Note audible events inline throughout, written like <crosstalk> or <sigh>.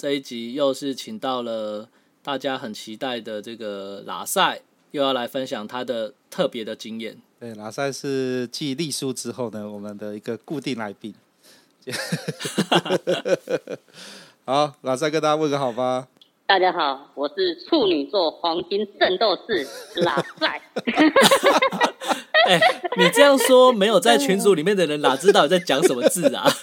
这一集又是请到了大家很期待的这个拉塞，又要来分享他的特别的经验。对，拉塞是继栗书之后呢，我们的一个固定来宾。好，喇塞跟大家问个好吧。大家好，我是处女座黄金圣斗士拉塞。<laughs> 哎、欸，你这样说，没有在群组里面的人哪知道你在讲什么字啊？<laughs>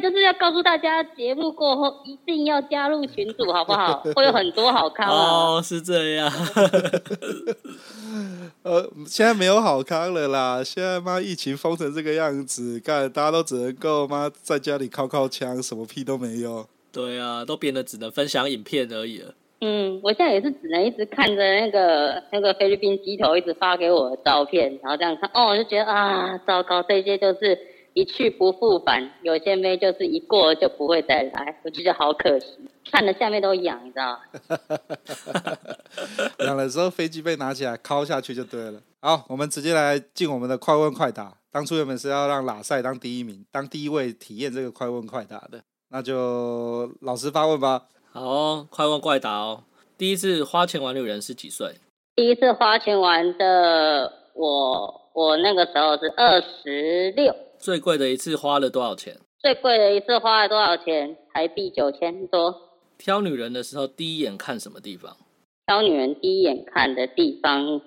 就是要告诉大家，节目过后一定要加入群组，好不好？会有很多好康哦。是这样。<laughs> 呃，现在没有好康了啦。现在妈疫情封成这个样子，干大家都只能够妈在家里靠靠枪，什么屁都没有。对啊，都变得只能分享影片而已了。嗯，我现在也是只能一直看着那个那个菲律宾机头一直发给我的照片，然后这样看，哦，我就觉得啊，糟糕，这些就是一去不复返。有些妹就是一过就不会再来，我觉得好可惜，看的下面都痒，你知道吗？<laughs> 痒的时候飞机被拿起来敲下去就对了。好，我们直接来进我们的快问快答。当初原本是要让拉塞当第一名，当第一位体验这个快问快答的。那就老实发问吧。好哦，快问快答哦。第一次花钱玩女人是几岁？第一次花钱玩的我，我那个时候是二十六。最贵的一次花了多少钱？最贵的一次花了多少钱？台币九千多。挑女人的时候，第一眼看什么地方？挑女人第一眼看的地方，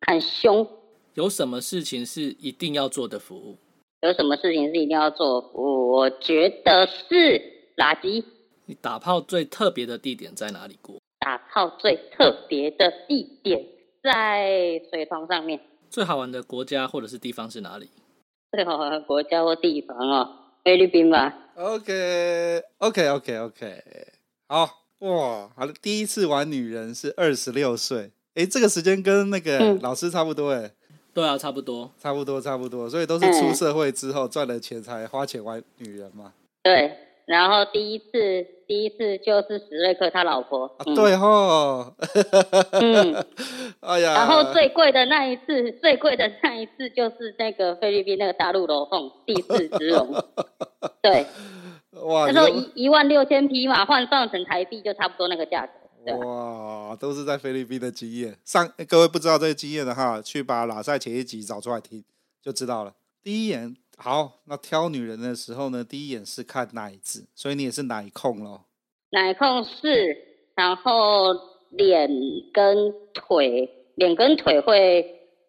看胸。有什么事情是一定要做的服务？有什么事情是一定要做的服务？我觉得是垃圾。你打炮最特别的地点在哪里过？打炮最特别的地点在水床上面。最好玩的国家或者是地方是哪里？最好的国家或地方哦，菲律宾吧。OK，OK，OK，OK。好哇，好了，第一次玩女人是二十六岁。哎，这个时间跟那个老师差不多哎。对啊，差不多，差不多，差不多，所以都是出社会之后赚了钱才花钱玩女人嘛。对，然后第一次，第一次就是史瑞克他老婆。对哈。嗯。<laughs> 哎呀。然后最贵的那一次，最贵的那一次就是那个菲律宾那个大陆龙凤第四只龙。<laughs> 对。哇。那时候一一万六千匹马换算成台币就差不多那个价格。哇，都是在菲律宾的经验。上各位不知道这个经验的哈，去把喇赛前一集找出来听就知道了。第一眼好，那挑女人的时候呢，第一眼是看奶子，所以你也是奶控咯。奶控是，然后脸跟腿，脸跟腿会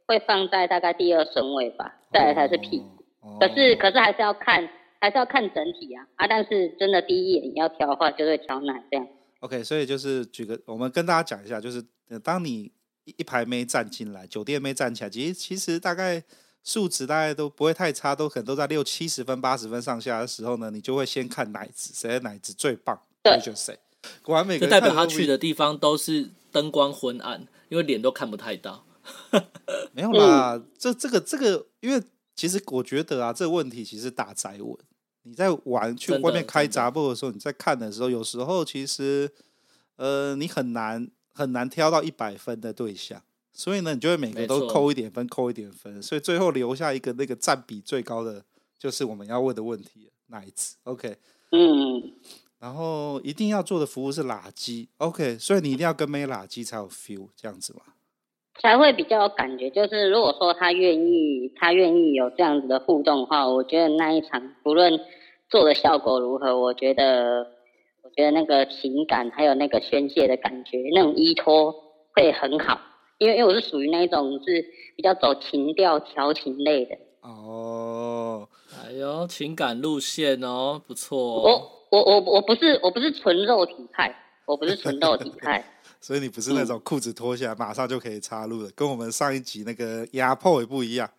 会放在大概第二顺位吧，再来才是屁股。哦、可是可是还是要看，还是要看整体啊啊！但是真的第一眼要挑的话，就会挑奶这样。OK，所以就是举个，我们跟大家讲一下，就是当你一一排妹站进来，酒店妹站起来，其实其实大概数值大概都不会太差，都可能都在六七十分、八十分上下的时候呢，你就会先看奶子，谁的奶子最棒，对，就谁。果然每个就代表他去的地方都是灯光昏暗，因为脸都看不太到。<laughs> 没有啦，嗯、这这个这个，因为其实我觉得啊，这个问题其实大哉问。你在玩去外面开闸步的时候，你在看的时候，有时候其实，呃，你很难很难挑到一百分的对象，所以呢，你就会每个都扣一点分，扣一点分，所以最后留下一个那个占比最高的，就是我们要问的问题，那一次？OK，嗯，然后一定要做的服务是垃圾，OK，所以你一定要跟没垃圾才有 feel，这样子嘛，才会比较有感觉。就是如果说他愿意，他愿意有这样子的互动的话，我觉得那一场不论。做的效果如何？我觉得，我觉得那个情感还有那个宣泄的感觉，那种依托会很好。因为因为我是属于那一种是比较走情调调情类的。哦，哎呦，情感路线哦，不错哦。我我我我不是我不是纯肉体派，我不是纯肉体派。<laughs> 所以你不是那种裤子脱下来马上就可以插入的，跟我们上一集那个压迫也不一样。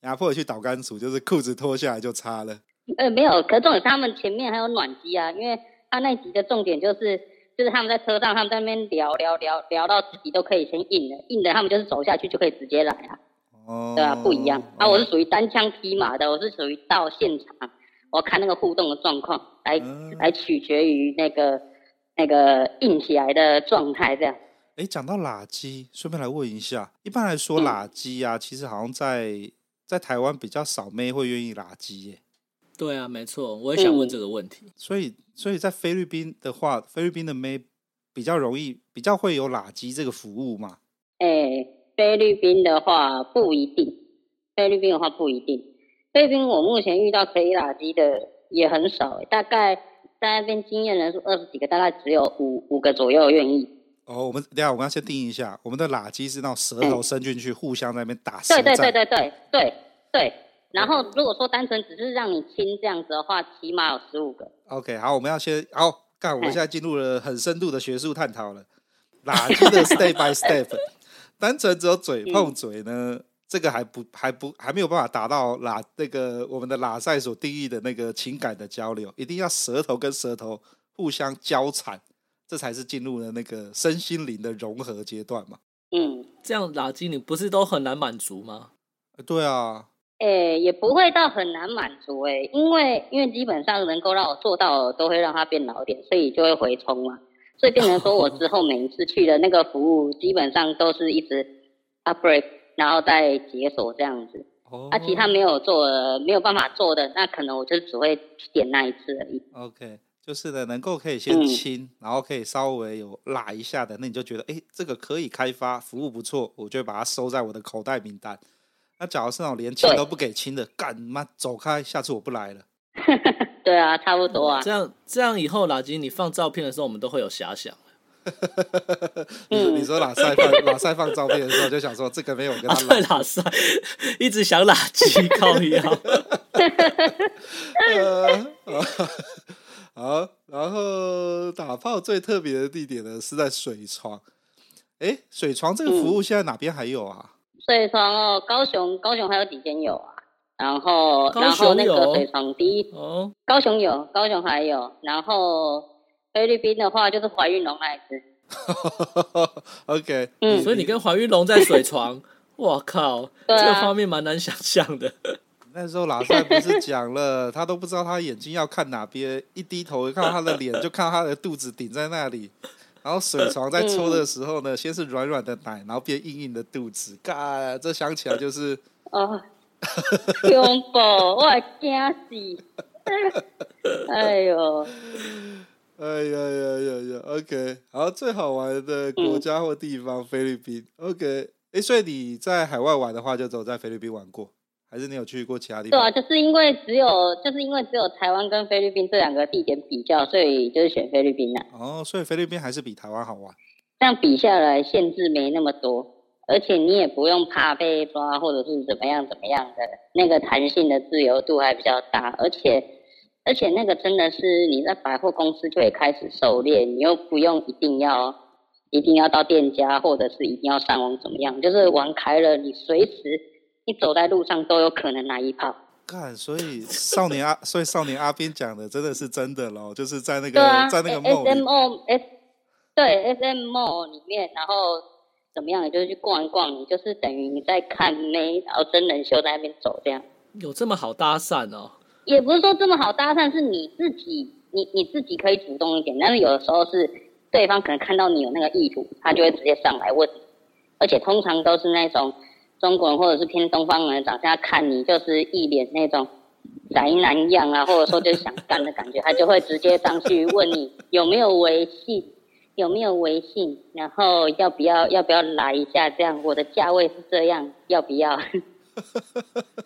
压迫去导杆组，就是裤子脱下来就插了。呃，没有，可是重点是他们前面还有暖机啊，因为他那集的重点就是，就是他们在车上，他们在那边聊聊聊聊到自己都可以先硬了，硬的他们就是走下去就可以直接来啊。哦。对啊，不一样。啊，我是属于单枪匹马的，我是属于到现场，我看那个互动的状况，来、嗯、来取决于那个那个硬起来的状态这样。哎，讲到喇机，顺便来问一下，一般来说喇机啊，其实好像在在台湾比较少妹会愿意喇机耶。对啊，没错，我也想问这个问题。嗯、所以，所以在菲律宾的话，菲律宾的妹比较容易，比较会有喇机这个服务嘛？哎，菲律宾的话不一定，菲律宾的话不一定。菲律宾我目前遇到可以喇机的也很少，大概在那边经验人数二十几个，大概只有五五个左右愿意。哦，我们等下我们要先定义一下，我们的喇机是那种舌头伸进去，互相在那边打舌战。对对对对对对对。然后，如果说单纯只是让你亲这样子的话，起码有十五个。OK，好，我们要先好干。我们现在进入了很深度的学术探讨了。喇机的 step by step，<laughs> 单纯只有嘴碰嘴呢，嗯、这个还不还不还没有办法达到喇那个我们的拉塞所定义的那个情感的交流，一定要舌头跟舌头互相交缠，这才是进入了那个身心灵的融合阶段嘛。嗯，这样喇机你不是都很难满足吗？对啊。诶、欸，也不会到很难满足诶、欸，因为因为基本上能够让我做到，都会让它变老一点，所以就会回充嘛，所以变成说我之后每一次去的那个服务，基本上都是一直 upgrade，然后再解锁这样子。哦。啊，其他没有做的，没有办法做的，那可能我就只会点那一次而已。OK，就是呢，能够可以先清、嗯，然后可以稍微有拉一下的，那你就觉得，哎、欸，这个可以开发，服务不错，我就会把它收在我的口袋名单。那假如是那种连亲都不给亲的，干妈走开，下次我不来了。<laughs> 对啊，差不多啊。这样这样以后老金你放照片的时候，我们都会有遐想。<laughs> 嗯、你说喇赛放喇赛放照片的时候，就想说这个没有跟他喇。对喇赛一直想喇机靠腰。<laughs> 好，然后打炮最特别的地点呢，是在水床。哎，水床这个服务现在哪边还有啊？水床哦，高雄高雄还有几间有啊，然后然后那个水床第一，哦，高雄有，高雄还有，然后菲律宾的话就是怀孕龙那一只。OK，嗯，所以你跟怀孕龙在水床，<laughs> 我靠，这个画面蛮难想象的。那时候拉塞不是讲了，他都不知道他眼睛要看哪边，一低头一看到他的脸，就看到他的肚子顶在那里。然后水床在抽的时候呢，嗯、先是软软的奶，然后变硬硬的肚子，嘎，这想起来就是哦，恐怖，<laughs> 我惊死，哎呦，哎呀呀呀呀，OK，好，最好玩的国家或地方，嗯、菲律宾，OK，哎，所以你在海外玩的话，就只有在菲律宾玩过。还是你有去过其他地方？对啊，就是因为只有，就是因为只有台湾跟菲律宾这两个地点比较，所以就是选菲律宾了。哦，所以菲律宾还是比台湾好玩。这样比下来，限制没那么多，而且你也不用怕被抓，或者是怎么样怎么样的，那个弹性的自由度还比较大，而且而且那个真的是你在百货公司就可以开始狩猎，你又不用一定要一定要到店家，或者是一定要上网怎么样，就是玩开了，你随时。你走在路上都有可能来一炮。看，所以少年阿，<laughs> 所以少年阿斌讲的真的是真的喽，就是在那个、啊、在那个 S M O S 对 S M mall 里面，然后怎么样？你就是去逛一逛，你就是等于你在看妹，然后真人秀在那边走这样。有这么好搭讪哦？也不是说这么好搭讪，是你自己，你你自己可以主动一点，但是有的时候是对方可能看到你有那个意图，他就会直接上来问，而且通常都是那种。中国人或者是偏东方人长相看你就是一脸那种宅男样啊，或者说就是想干的感觉，他就会直接上去问你有没有微信，有没有微信，然后要不要要不要来一下？这样我的价位是这样，要不要？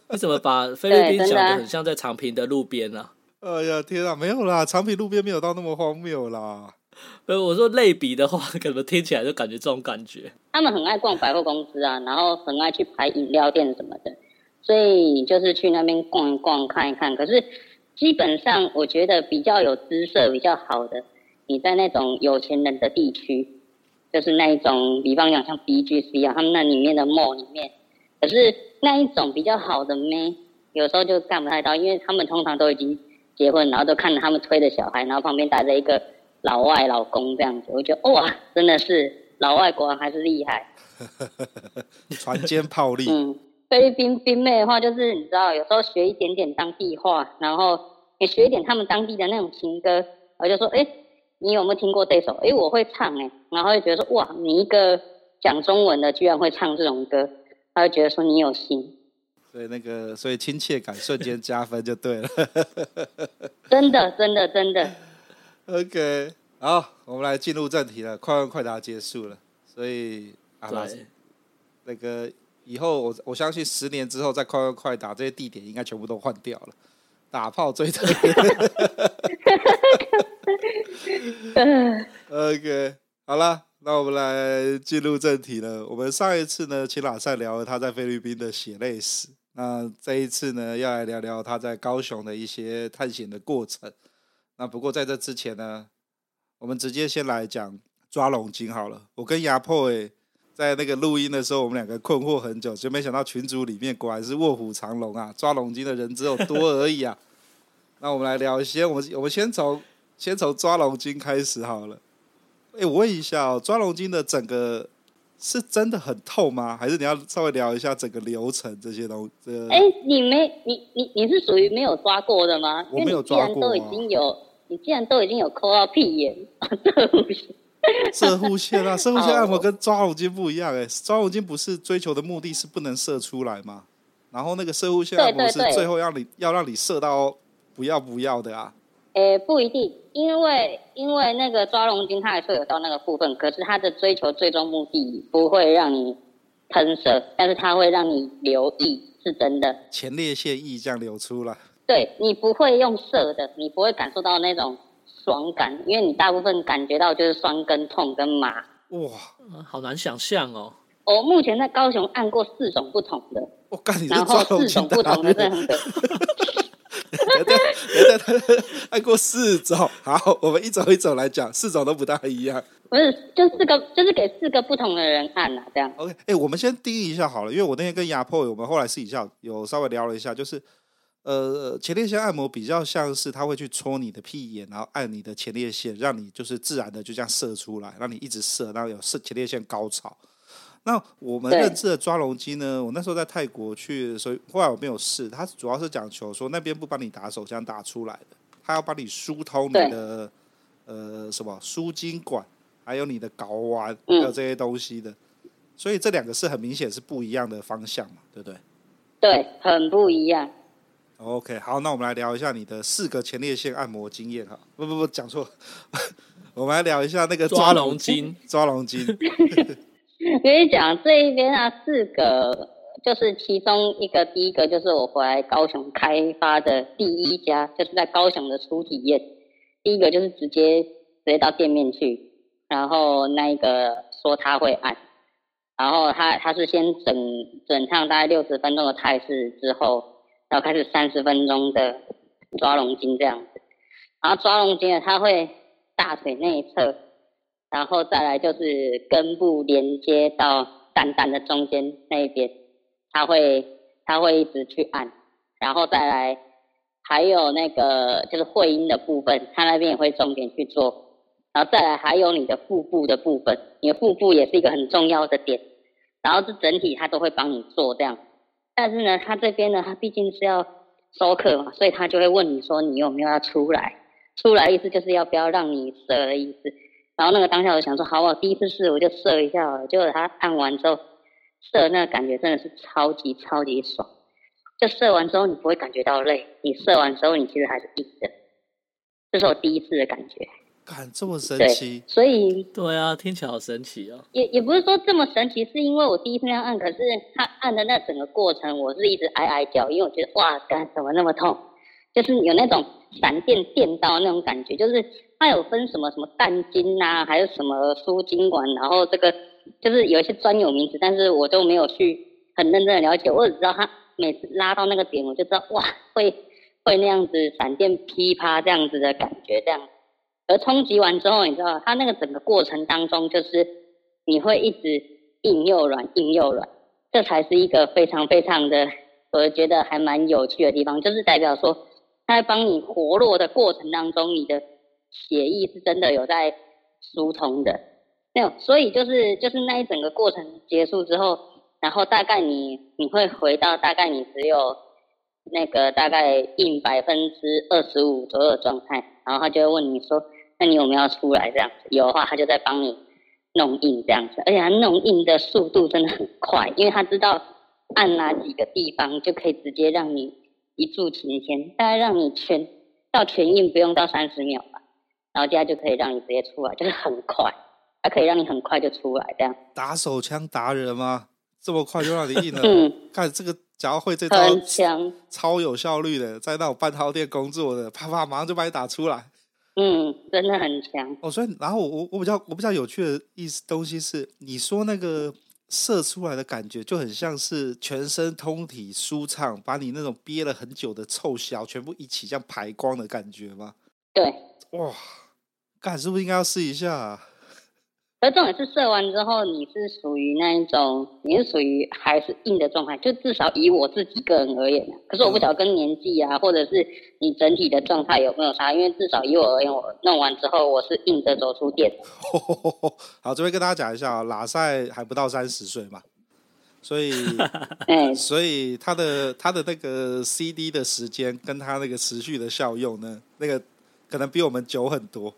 你怎么把菲律宾讲的很像在长平的路边呢？哎呀天啊，没有啦，长平路边没有到那么荒谬啦。呃，<laughs> 我说类比的话，可能听起来就感觉这种感觉。他们很爱逛百货公司啊，然后很爱去排饮料店什么的，所以你就是去那边逛一逛、看一看。可是基本上，我觉得比较有姿色、比较好的，你在那种有钱人的地区，就是那一种，比方讲像 BGC 啊，他们那里面的 mall 里面，可是那一种比较好的妹，有时候就干不太到，因为他们通常都已经结婚，然后都看着他们推着小孩，然后旁边带着一个老外老公这样子，我觉得哇，真的是老外果然还是厉害，<laughs> 船坚炮利。嗯，菲律宾宾妹的话，就是你知道，有时候学一点点当地话，然后也学一点他们当地的那种情歌，我就说，哎，你有没有听过这首？哎，我会唱哎，然后就觉得说，哇，你一个讲中文的居然会唱这种歌，他就觉得说你有心。所以那个，所以亲切感瞬间加分就对了。<laughs> 真的，真的，真的。OK，好，我们来进入正题了。快问快答结束了，所以啊，那个以后我我相信十年之后再快问快答，这些地点应该全部都换掉了。打炮最特别。<laughs> OK，好了，那我们来进入正题了。我们上一次呢，请喇赛聊了他在菲律宾的血泪史。那这一次呢，要来聊聊他在高雄的一些探险的过程。那不过在这之前呢，我们直接先来讲抓龙筋好了。我跟亚破诶，在那个录音的时候，我们两个困惑很久，就没想到群组里面果然是卧虎藏龙啊，抓龙筋的人只有多而已啊。<laughs> 那我们来聊一些，我们我们先从先从抓龙筋开始好了。哎，我问一下哦，抓龙筋的整个。是真的很痛吗？还是你要稍微聊一下整个流程这些东西？哎、欸，你没你你你是属于没有抓过的吗？我没有抓过、啊。既然都已经有，你既然都已经有抠到屁眼，射护线啊，射护线按摩跟抓龙筋不一样哎、欸，抓龙筋不是追求的目的是不能射出来吗？然后那个射护线按摩是最后要你要让你射到不要不要的啊。诶、欸，不一定，因为因为那个抓龙筋，它还是有到那个部分，可是它的追求最终目的不会让你喷射，但是它会让你留意，是真的。前列腺液这样流出来。对，你不会用射的，你不会感受到那种爽感，因为你大部分感觉到就是酸跟痛跟麻。哇，好难想象哦。我目前在高雄按过四种不同的，我干，你然后四种不同的真的等等等等，按过四种，好，我们一种一种来讲，四种都不大一样。不是，就四个，就是给四个不同的人按啊，这样。OK，哎、欸，我们先定义一下好了，因为我那天跟亚破，我们后来私底下有稍微聊了一下，就是呃，前列腺按摩比较像是他会去戳你的屁眼，然后按你的前列腺，让你就是自然的就这样射出来，让你一直射，然后有射前列腺高潮。那我们认知的抓龙机呢？我那时候在泰国去，所以后来我没有试。它主要是讲求说那边不帮你打手枪打出来的，它要帮你疏通你的呃什么输精管，还有你的睾丸，还有这些东西的。所以这两个是很明显是不一样的方向嘛，对不对？对，很不一样。OK，好，那我们来聊一下你的四个前列腺按摩经验哈。不不不，讲错，<laughs> 我们来聊一下那个抓龙筋，<laughs> 抓龙筋。我跟你讲，这一边啊，四个就是其中一个，第一个就是我回来高雄开发的第一家，就是在高雄的初体验。第一个就是直接直接到店面去，然后那一个说他会按，然后他他是先整整趟大概六十分钟的态势之后，然后开始三十分钟的抓龙筋这样子，然后抓龙筋呢，他会大腿内侧。然后再来就是根部连接到蛋蛋的中间那一边，他会他会一直去按，然后再来还有那个就是会阴的部分，他那边也会重点去做，然后再来还有你的腹部的部分，你的腹部也是一个很重要的点，然后这整体他都会帮你做这样，但是呢，他这边呢，他毕竟是要收客嘛，所以他就会问你说你有没有要出来，出来意思就是要不要让你射的意思。然后那个当下我想说，好，我第一次试我就射一下，结果他按完之后，射那个感觉真的是超级超级爽。就射完之后你不会感觉到累，你射完之后你其实还是硬的，这是我第一次的感觉。感这么神奇？所以对啊，听起来好神奇哦。也也不是说这么神奇，是因为我第一次那样按，可是他按的那整个过程，我是一直挨挨叫，因为我觉得哇，干怎么那么痛？就是有那种闪电电到那种感觉，就是。它有分什么什么弹筋呐，还有什么输精管，然后这个就是有一些专有名词，但是我都没有去很认真的了解。我只知道它每次拉到那个点，我就知道哇，会会那样子闪电噼啪这样子的感觉，这样。而冲击完之后，你知道它那个整个过程当中，就是你会一直硬又软，硬又软，这才是一个非常非常的，我觉得还蛮有趣的地方，就是代表说它在帮你活络的过程当中，你的血液是真的有在疏通的。没有，所以就是就是那一整个过程结束之后，然后大概你你会回到大概你只有那个大概硬百分之二十五左右的状态，然后他就会问你说，那你有没有要出来这样子？有的话，他就在帮你弄印这样子，而且他弄印的速度真的很快，因为他知道按哪几个地方就可以直接让你一柱擎天，大概让你全到全印不用到三十秒吧，然后接下来就可以让你直接出来，就是很快。它可以让你很快就出来，这样打手枪达人吗？这么快就让你印了？嗯，<laughs> 看这个，假如会这招，超有效率的，在那种半套店工作的，啪啪，马上就把你打出来。嗯，真的很强。哦，所以然后我我比较我比较有趣的意思东西是，你说那个射出来的感觉就很像是全身通体舒畅，把你那种憋了很久的臭小全部一起这样排光的感觉吗？对。哇，干是不是应该要试一下啊？而重点是射完之后，你是属于那一种，你是属于还是硬的状态，就至少以我自己个人而言，可是我不晓得跟年纪啊，或者是你整体的状态有没有差，因为至少以我而言，我弄完之后我是硬着走出店。<laughs> 好，这边跟大家讲一下啊，拉塞还不到三十岁嘛，所以，<laughs> 哎，所以他的他的那个 CD 的时间跟他那个持续的效用呢，那个可能比我们久很多。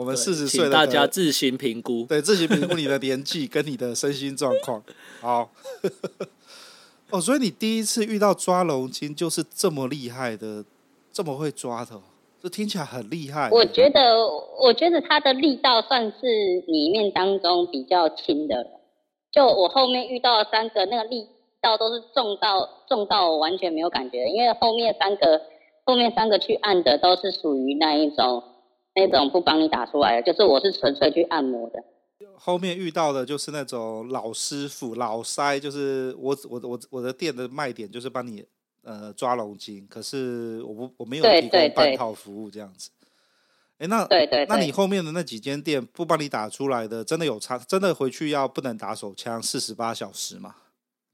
我们四十岁的，大家自行评估。对，自行评估你的年纪跟你的身心状况。好，<laughs> 哦，所以你第一次遇到抓龙筋就是这么厉害的，这么会抓的，这听起来很厉害。我觉得，我觉得他的力道算是里面当中比较轻的。就我后面遇到的三个，那个力道都是重到重到我完全没有感觉，因为后面三个后面三个去按的都是属于那一种。那种不帮你打出来的，就是我是纯粹去按摩的。后面遇到的就是那种老师傅、老塞，就是我我我我的店的卖点就是帮你呃抓龙筋，可是我不我没有提供半套服务这样子。哎，那对对，对，那你后面的那几间店不帮你打出来的，真的有差？真的回去要不能打手枪四十八小时吗？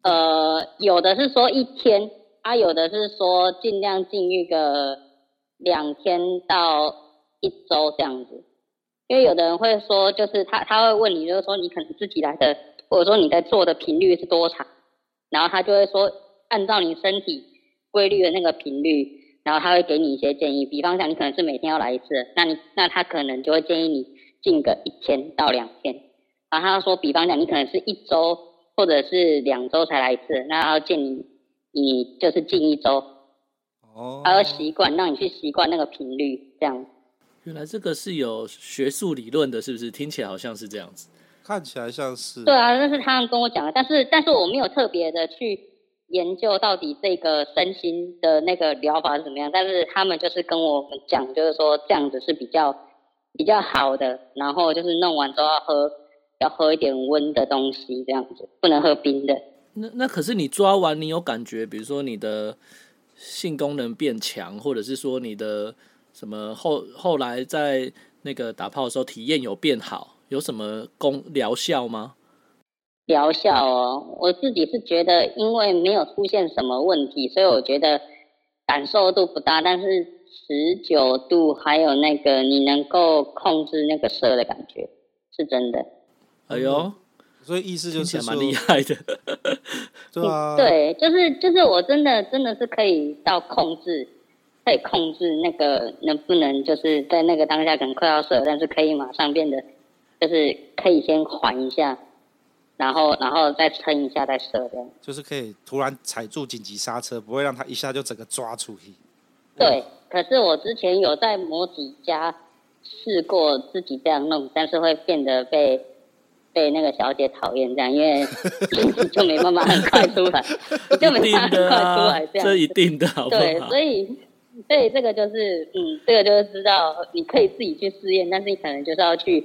呃，有的是说一天，啊，有的是说尽量禁欲个两天到。一周这样子，因为有的人会说，就是他他会问你，就是说你可能自己来的，或者说你在做的频率是多长，然后他就会说，按照你身体规律的那个频率，然后他会给你一些建议。比方讲，你可能是每天要来一次，那你那他可能就会建议你禁个一天到两天。然后他说，比方讲，你可能是一周或者是两周才来一次，那要建议你你就是进一周，哦，他要习惯让你去习惯那个频率这样。原来这个是有学术理论的，是不是？听起来好像是这样子，看起来像是。对啊，那是他们跟我讲的，但是但是我没有特别的去研究到底这个身心的那个疗法是怎么样，但是他们就是跟我们讲，就是说这样子是比较比较好的，然后就是弄完之后要喝要喝一点温的东西，这样子不能喝冰的。那那可是你抓完你有感觉，比如说你的性功能变强，或者是说你的。什么后后来在那个打炮的时候体验有变好，有什么功疗效吗？疗效哦，我自己是觉得，因为没有出现什么问题，所以我觉得感受度不大，但是持久度还有那个你能够控制那个射的感觉是真的。哎呦，所以意思就是蛮厉害的，对啊，对，就是就是我真的真的是可以到控制。可以控制那个能不能就是在那个当下可能快要射，但是可以马上变得，就是可以先缓一下，然后然后再撑一下再射这样。就是可以突然踩住紧急刹车，不会让他一下就整个抓出去。对，可是我之前有在某几家试过自己这样弄，但是会变得被被那个小姐讨厌这样，因为 <laughs> <laughs> 就没办法很快出来，就没办法很快出来这样。这一定的，好不好？对，所以。对，这个就是，嗯，这个就是知道你可以自己去试验，但是你可能就是要去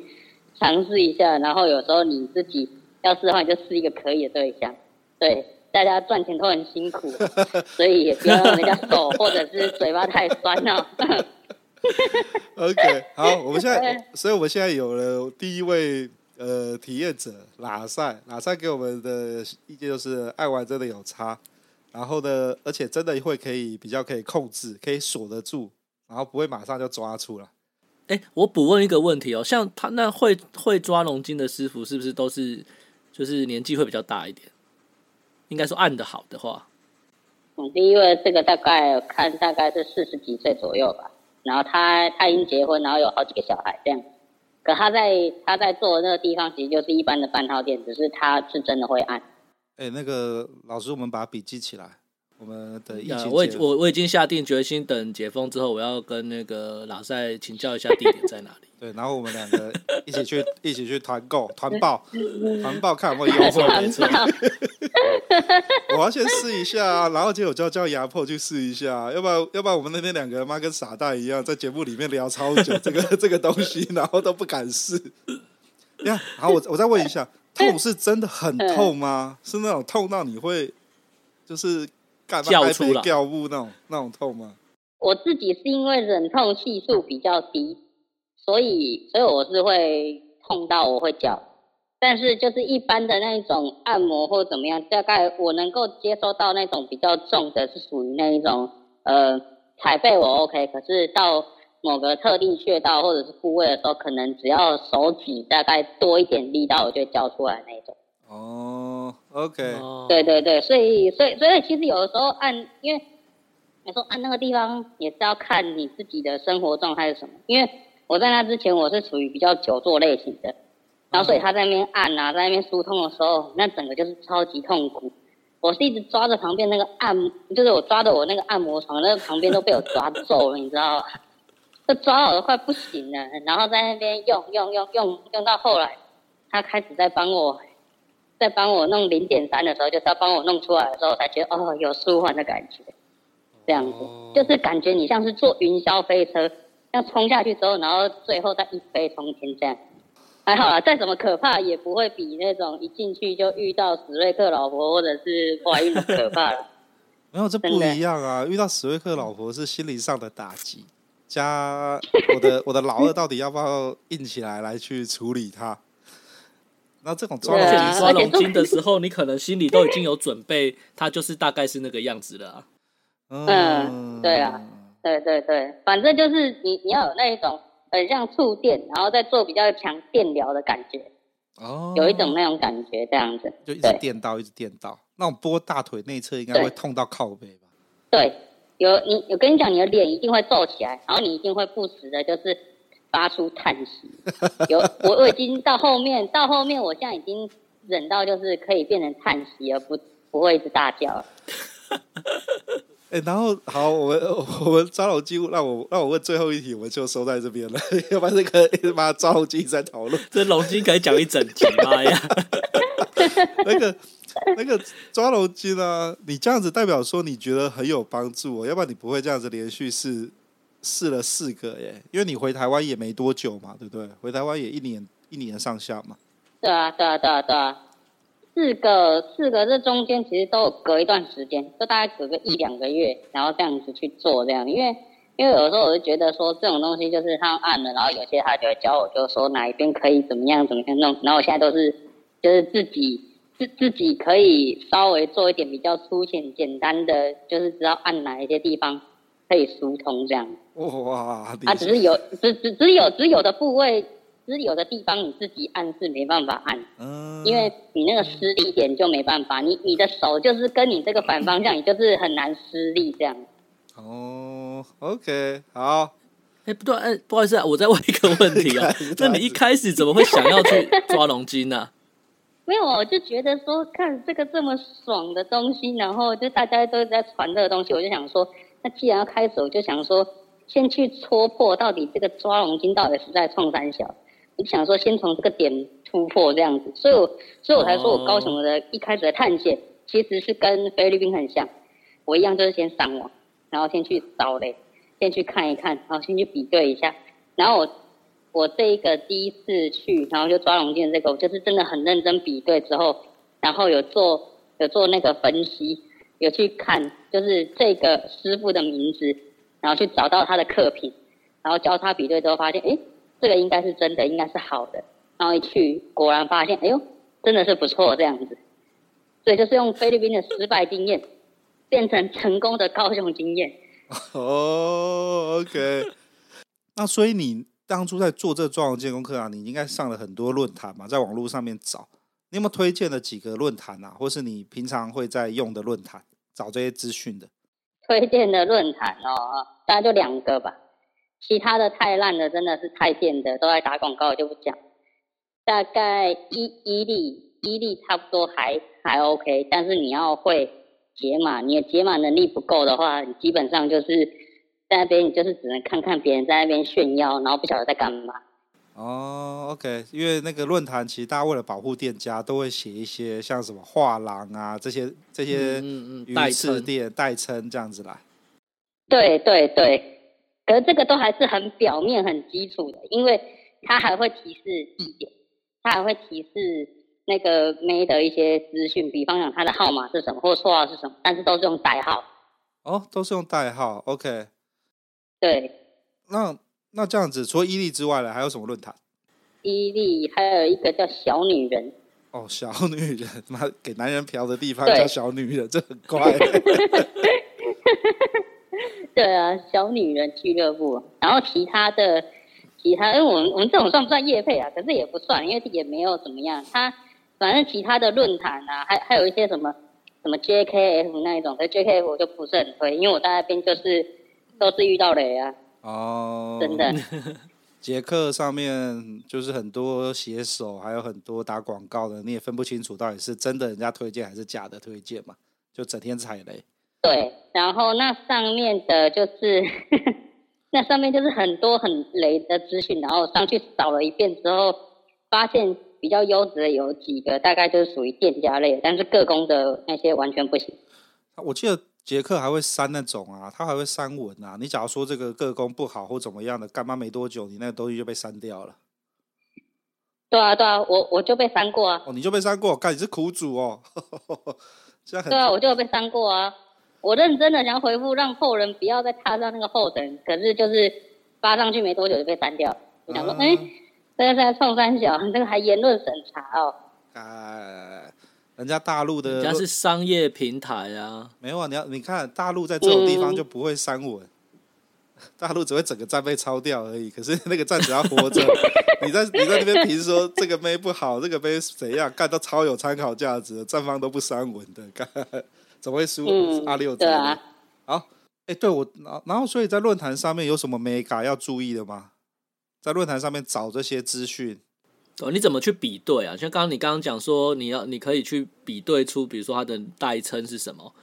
尝试一下，然后有时候你自己要试的话，你就试一个可以的对象。对，大家赚钱都很辛苦，<laughs> 所以也不要让人家手或者是嘴巴太酸哦。<laughs> OK，好，我们现在，所以我们现在有了第一位呃体验者喇赛，喇赛给我们的意见就是，爱玩真的有差。然后呢，而且真的会可以比较可以控制，可以锁得住，然后不会马上就抓出来。哎，我补问一个问题哦，像他那会会抓龙筋的师傅，是不是都是就是年纪会比较大一点？应该说按的好的话，嗯，第一位这个大概看大概是四十几岁左右吧，然后他他已经结婚，然后有好几个小孩这样。可他在他在做的那个地方，其实就是一般的半套店，只是他是真的会按。哎，那个老师，我们把笔记起来。我们的疫情，我我我已经下定决心，等解封之后，我要跟那个老赛请教一下地点在哪里。<laughs> 对，然后我们两个一起去，一起去团购、团报、团报，看有没有优惠。<laughs> 我要先试一下，然后结果就要叫牙破去试一下，要不然要不然我们那天两个人妈跟傻蛋一样，在节目里面聊超久这个这个东西，然后都不敢试。呀，好，我我再问一下，痛是真的很痛吗？是那种痛到你会就是？叫出来，掉物那种那种痛吗？我自己是因为忍痛系数比较低，所以所以我是会痛到我会叫。但是就是一般的那种按摩或怎么样，大概我能够接收到那种比较重的，是属于那一种呃踩背我 OK，可是到某个特定穴道或者是部位的时候，可能只要手指大概多一点力道，我就叫出来那种。哦、oh，OK，对对对，所以所以所以其实有的时候按，因为有时候按那个地方也是要看你自己的生活状态是什么。因为我在那之前我是属于比较久坐类型的，然后所以他在那边按啊，在那边疏通的时候，那整个就是超级痛苦。我是一直抓着旁边那个按，就是我抓着我那个按摩床，那个旁边都被我抓皱了，你知道吗？都抓耳都快不行了，然后在那边用用用用用到后来，他开始在帮我。在帮我弄零点三的时候，就是要帮我弄出来的时候，我才觉得哦，有舒缓的感觉，这样子，就是感觉你像是坐云霄飞车，要冲下去之后，然后最后再一飞冲天这样。还好啦，再怎么可怕也不会比那种一进去就遇到史瑞克老婆或者是怀孕的可怕了。<laughs> 没有，这不一样啊！遇到史瑞克老婆是心理上的打击，加我的我的老二到底要不要硬起来来去处理它？那这种抓龙筋、啊、抓龙筋的时候，你可能心里都已经有准备，它就是大概是那个样子了、啊。嗯，对啊，对对对，反正就是你你要有那一种很像触电，然后再做比较强电疗的感觉。哦，有一种那种感觉，这样子，就一直电到，一直电到。那种拨大腿内侧应该会痛到靠背吧？对，有你，我跟你讲，你的脸一定会皱起来，然后你一定会不时的，就是。发出叹息，有我我已经到后面，到后面，我现在已经忍到就是可以变成叹息，而不不会一直大叫了。哎、欸，然后好，我们我们抓龙筋，让我让我问最后一题，我们就收在这边了。<laughs> 要不然这个一直把抓龙筋在讨论，<laughs> 这龙筋可以讲一整集吗呀？<laughs> 那个 <laughs> 那个抓龙筋啊，你这样子代表说你觉得很有帮助，哦要不然你不会这样子连续试。试了四个耶，因为你回台湾也没多久嘛，对不对？回台湾也一年一年上下嘛。对啊，对啊，对啊，对啊。四个四个，这中间其实都有隔一段时间，就大概隔个一两个月，然后这样子去做这样。因为因为有时候我就觉得说这种东西就是他按了，然后有些他就会教我，就说哪一边可以怎么样怎么样弄。然后我现在都是就是自己自自己可以稍微做一点比较粗浅简单的，就是知道按哪一些地方。可以疏通这样，哇！啊只是有只只只有只有的部位，只有的地方你自己按是没办法按，嗯，因为你那个施力点就没办法，你你的手就是跟你这个反方向，你就是很难施力这样。哦，OK，好。哎、欸，不对，哎，不好意思啊，我再问一个问题啊，<laughs> 那你一开始怎么会想要去抓龙筋呢？没有，我就觉得说看这个这么爽的东西，然后就大家都在传这个东西，我就想说。那既然要开始，我就想说，先去戳破到底这个抓龙筋到底是在创三小，我就想说先从这个点突破这样子，所以我所以我才说我高雄的一开始的探险其实是跟菲律宾很像，我一样就是先上网，然后先去找嘞，先去看一看，然后先去比对一下，然后我我这一个第一次去，然后就抓龙剑这个，我就是真的很认真比对之后，然后有做有做那个分析。有去看，就是这个师傅的名字，然后去找到他的课品，然后交叉比对之后发现，哎，这个应该是真的，应该是好的。然后一去，果然发现，哎呦，真的是不错这样子。所以就是用菲律宾的失败经验，变成成功的高雄经验。<laughs> 哦，OK。那所以你当初在做这个装潢监工课啊，你应该上了很多论坛嘛，在网络上面找，你有没有推荐的几个论坛啊，或是你平常会在用的论坛找这些资讯的？推荐的论坛哦，大概就两个吧，其他的太烂的，真的是太贱的，都在打广告，就不讲。大概伊伊利伊利差不多还还 OK，但是你要会解码，你的解码能力不够的话，你基本上就是。在那边，你就是只能看看别人在那边炫耀，然后不晓得在干嘛。哦，OK，因为那个论坛，其实大家为了保护店家，都会写一些像什么画廊啊这些这些鱼翅店代称这样子来。对对对，可是这个都还是很表面、很基础的，因为它还会提示地点，它还会提示那个妹的一些资讯，比方讲他的号码是什么，或绰号是什么，但是都是用代号。哦，都是用代号，OK。对，那那这样子，除了伊利之外呢，还有什么论坛？伊利还有一个叫小女人。哦，小女人，<laughs> 妈给男人嫖的地方叫小女人，这很怪。<laughs> 对啊，小女人俱乐部。然后其他的，其他，因为我们我们这种算不算业配啊？可是也不算，因为也没有怎么样。他反正其他的论坛啊，还还有一些什么什么 JKF 那一种，可是 JKF 我就不是很推，因为我在那边就是。都是遇到雷啊！哦，真的。<laughs> 捷克上面就是很多写手，还有很多打广告的，你也分不清楚到底是真的人家推荐还是假的推荐嘛，就整天踩雷。对，然后那上面的就是，<laughs> 那上面就是很多很雷的资讯，然后上去扫了一遍之后，发现比较优质的有几个，大概就是属于店家类，但是各工的那些完全不行。我记得。杰克还会删那种啊，他还会删文啊。你假如说这个个工不好或怎么样的，干嘛没多久你那个东西就被删掉了？对啊，对啊，我我就被删过啊。哦，你就被删过，干你是苦主哦。<laughs> 现在很对啊，我就有被删过啊。我认真的想回复，让后人不要再踏上那个后尘，可是就是发上去没多久就被删掉。我想说，哎、嗯，这个是在创三小，这个还言论审查哦。哎。人家大陆的，人家是商业平台啊，没有啊，你要你看大陆在这种地方就不会删文，嗯、<laughs> 大陆只会整个站被抄掉而已。可是那个站只要活着，<laughs> 你在你在那边评说这个妹不好，这个妹怎样，干都超有参考价值，站方都不删文的，干怎么会输、嗯、阿六？对啊，好，哎、欸，对我，然后所以在论坛上面有什么眉角要注意的吗？在论坛上面找这些资讯。哦，你怎么去比对啊？像刚刚你刚刚讲说，你要你可以去比对出，比如说它的代称是什么？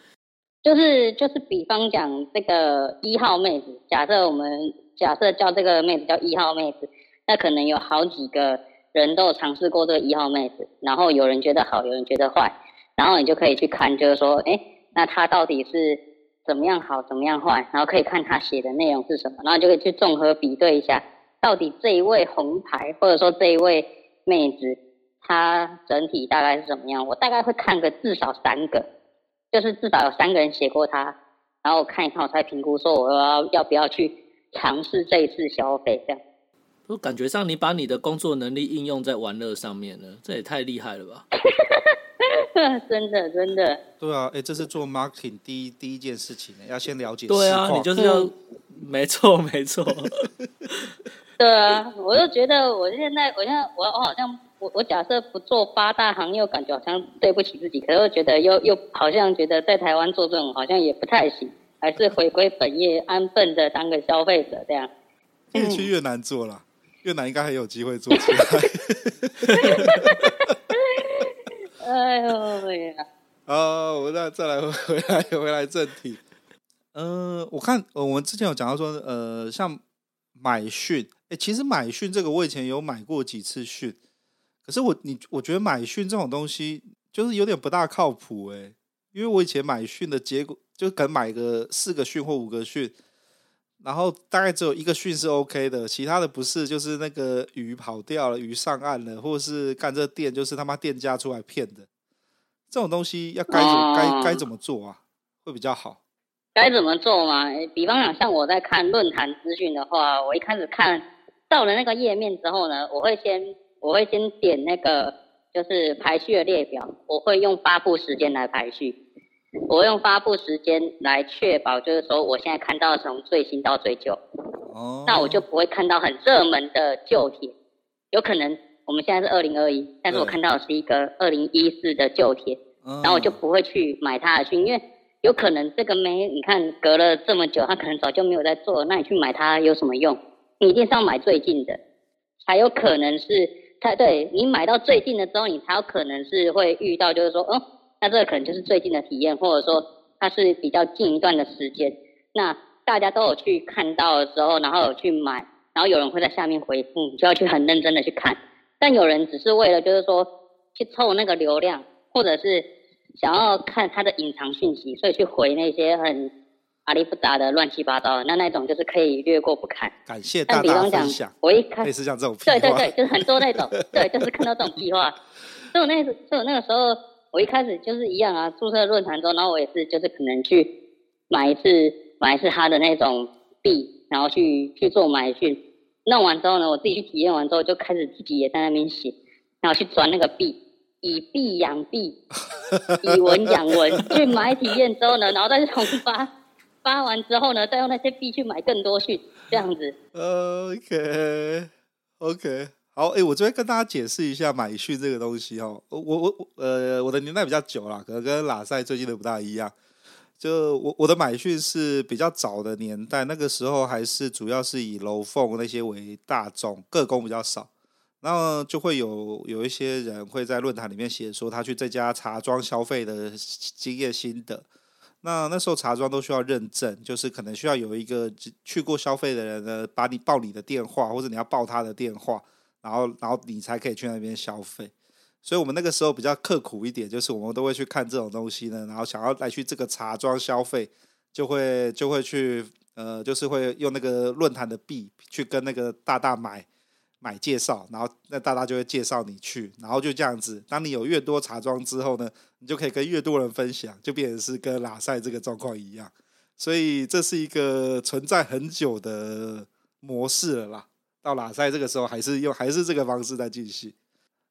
就是就是，比方讲这个一号妹子，假设我们假设叫这个妹子叫一号妹子，那可能有好几个人都有尝试过这个一号妹子，然后有人觉得好，有人觉得坏，然后你就可以去看，就是说，哎，那它到底是怎么样好，怎么样坏，然后可以看他写的内容是什么，然后就可以去综合比对一下，到底这一位红牌或者说这一位。妹子，她整体大概是怎么样？我大概会看个至少三个，就是至少有三个人写过她，然后我看一看，我才评估说我要要不要去尝试这一次消费这样。我感觉上你把你的工作能力应用在玩乐上面了，这也太厉害了吧！<laughs> 真的真的。对啊，哎、欸，这是做 marketing 第一第一件事情，要先了解。对啊，你就是要，没错没错。<laughs> 对啊，我就觉得我现在，我现在，我我好像，我我假设不做八大行业，感觉好像对不起自己，可是我觉得又又好像觉得在台湾做这种好像也不太行，还是回归本业，安分的当个消费者这样。可以去越南做了，越南应该还有机会做起来。哎呦呀！啊，我们再再来回 <laughs> 来回来正题。嗯、呃，我看我们之前有讲到说，呃，像买讯。哎、欸，其实买讯这个我以前有买过几次讯，可是我你我觉得买讯这种东西就是有点不大靠谱哎，因为我以前买讯的结果就可能买个四个讯或五个讯，然后大概只有一个讯是 OK 的，其他的不是，就是那个鱼跑掉了，鱼上岸了，或者是干这店就是他妈店家出来骗的，这种东西要该怎该该怎么做啊，会比较好？该怎么做嘛？比方讲，像我在看论坛资讯的话，我一开始看。到了那个页面之后呢，我会先我会先点那个就是排序的列表，我会用发布时间来排序。我用发布时间来确保，就是说我现在看到从最新到最旧。哦。那我就不会看到很热门的旧帖，有可能我们现在是二零二一，但是我看到的是一个二零一四的旧帖，然后我就不会去买它的讯，因为有可能这个没你看隔了这么久，它可能早就没有在做，那你去买它有什么用？你一定是要买最近的，才有可能是它对你买到最近的之后，你才有可能是会遇到，就是说，哦，那这个可能就是最近的体验，或者说它是比较近一段的时间。那大家都有去看到的时候，然后有去买，然后有人会在下面回复，你就要去很认真的去看。但有人只是为了就是说去凑那个流量，或者是想要看他的隐藏讯息，所以去回那些很。阿里不杂的乱七八糟的，那那种就是可以略过不看。感谢大家分享。我一开始是像这种屁话，对对对，就是很多那种，<laughs> 对，就是看到这种屁话。所以我那时，所以我那个时候，我一开始就是一样啊，注册论坛之后，然后我也是就是可能去买一次，买一次他的那种币，然后去去做买讯。弄完之后呢，我自己去体验完之后，就开始自己也在那边写，然后去转那个币，以币养币，以文养文，<laughs> 去买体验之后呢，然后再去重发。发完之后呢，再用那些币去买更多讯，这样子。OK OK，好，哎、欸，我这边跟大家解释一下买讯这个东西哦。我我呃，我的年代比较久了，可能跟拉塞最近的不大一样。就我我的买讯是比较早的年代，那个时候还是主要是以楼凤那些为大众，个工比较少。然后就会有有一些人会在论坛里面写说他去这家茶庄消费的经验心得。那那时候茶庄都需要认证，就是可能需要有一个去过消费的人呢，把你报你的电话，或者你要报他的电话，然后然后你才可以去那边消费。所以我们那个时候比较刻苦一点，就是我们都会去看这种东西呢，然后想要来去这个茶庄消费，就会就会去呃，就是会用那个论坛的币去跟那个大大买。买介绍，然后那大家就会介绍你去，然后就这样子。当你有越多茶庄之后呢，你就可以跟越多人分享，就变成是跟拉塞这个状况一样。所以这是一个存在很久的模式了啦。到拉塞这个时候，还是用还是这个方式在继续。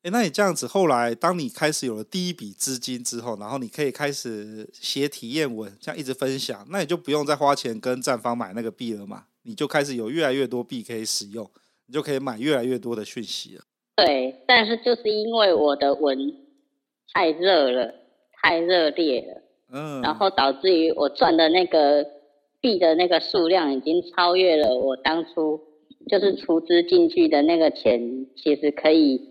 诶，那你这样子，后来当你开始有了第一笔资金之后，然后你可以开始写体验文，这样一直分享，那你就不用再花钱跟站方买那个币了嘛？你就开始有越来越多币可以使用。你就可以买越来越多的讯息了。对，但是就是因为我的文太热了，太热烈了，嗯，然后导致于我赚的那个币的那个数量已经超越了我当初就是出资进去的那个钱，其实可以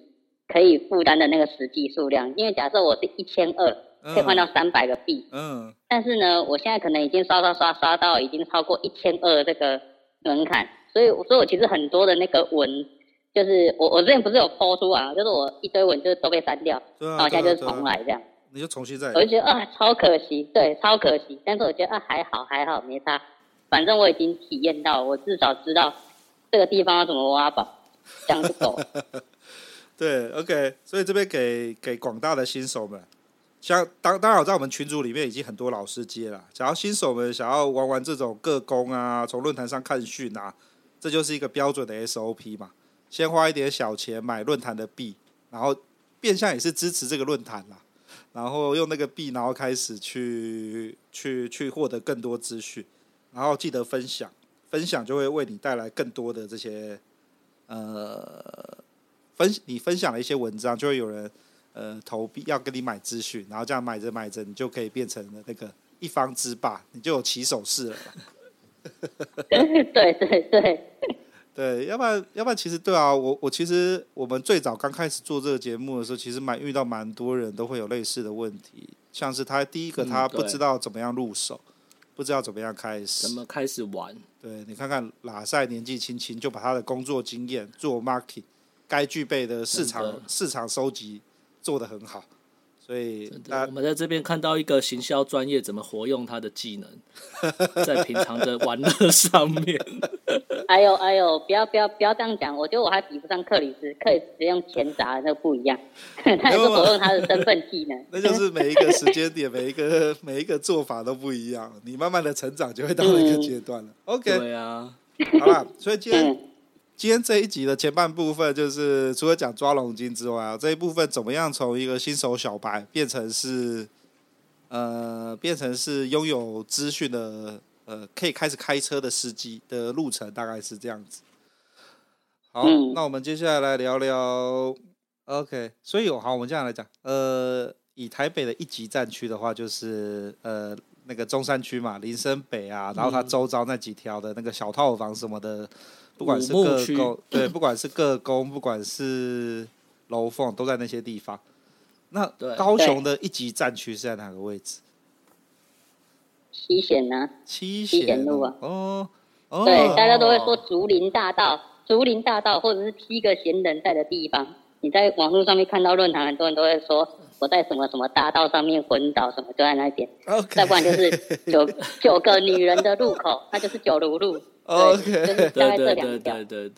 可以负担的那个实际数量。因为假设我是一千二，可以换到三百个币，嗯，但是呢，我现在可能已经刷刷刷刷到已经超过一千二这个门槛。所以，所以我其实很多的那个文，就是我我之前不是有 po 出啊，就是我一堆文就是都被删掉，对啊、然后现在就是重来这样。你就重新再来。我就觉得啊，超可惜，对，超可惜。但是我觉得啊，还好还好，没差。反正我已经体验到，我至少知道这个地方要怎么挖宝，这样就够了。<laughs> <laughs> 对，OK。所以这边给给广大的新手们，像当当然我在我们群组里面已经很多老师接了，想要新手们想要玩玩这种各工啊，从论坛上看讯啊。这就是一个标准的 SOP 嘛，先花一点小钱买论坛的币，然后变相也是支持这个论坛啦，然后用那个币，然后开始去去去获得更多资讯，然后记得分享，分享就会为你带来更多的这些呃分你分享了一些文章，就会有人呃投币要跟你买资讯，然后这样买着买着，你就可以变成了那个一方之霸，你就有起手式了。<laughs> 对对对对，要不然要不然其实对啊，我我其实我们最早刚开始做这个节目的时候，其实蛮遇到蛮多人都会有类似的问题，像是他第一个他不知道怎么样入手，嗯、不知道怎么样开始，怎么开始玩？对，你看看拉塞年纪轻轻就把他的工作经验做 marketing 该具备的市场的市场收集做得很好。所以，我们在这边看到一个行销专业怎么活用他的技能，<laughs> 在平常的玩乐上面。<laughs> 哎呦哎呦，不要不要不要这样讲，我觉得我还比不上克里斯，克里斯用钱砸，那不一样，<laughs> 他也是活用他的身份技能。那就是每一个时间点，每一个每一个做法都不一样，你慢慢的成长就会到一个阶段了。嗯、OK，对啊，好吧，所以今天。嗯今天这一集的前半部分，就是除了讲抓龙筋之外，这一部分怎么样从一个新手小白变成是呃，变成是拥有资讯的，呃，可以开始开车的司机的路程，大概是这样子。好，嗯、那我们接下来来聊聊，OK，所以好，我们这样来讲，呃，以台北的一级战区的话，就是呃那个中山区嘛，林森北啊，然后它周遭那几条的那个小套房什么的，不管是各宫，对，不管是各宫，不管是楼凤，都在那些地方。那高雄的一级战区是在哪个位置？七贤呢？七贤路啊。哦哦。对，大家都会说竹林大道，竹林大道，或者是七个贤人在的地方。你在网络上面看到论坛，很多人都会说我在什么什么大道上面昏倒，什么就在那边。OK。再不然就是 <laughs> 九九个女人的路口，那就是九如路。OK。就是大概这两条。对对对对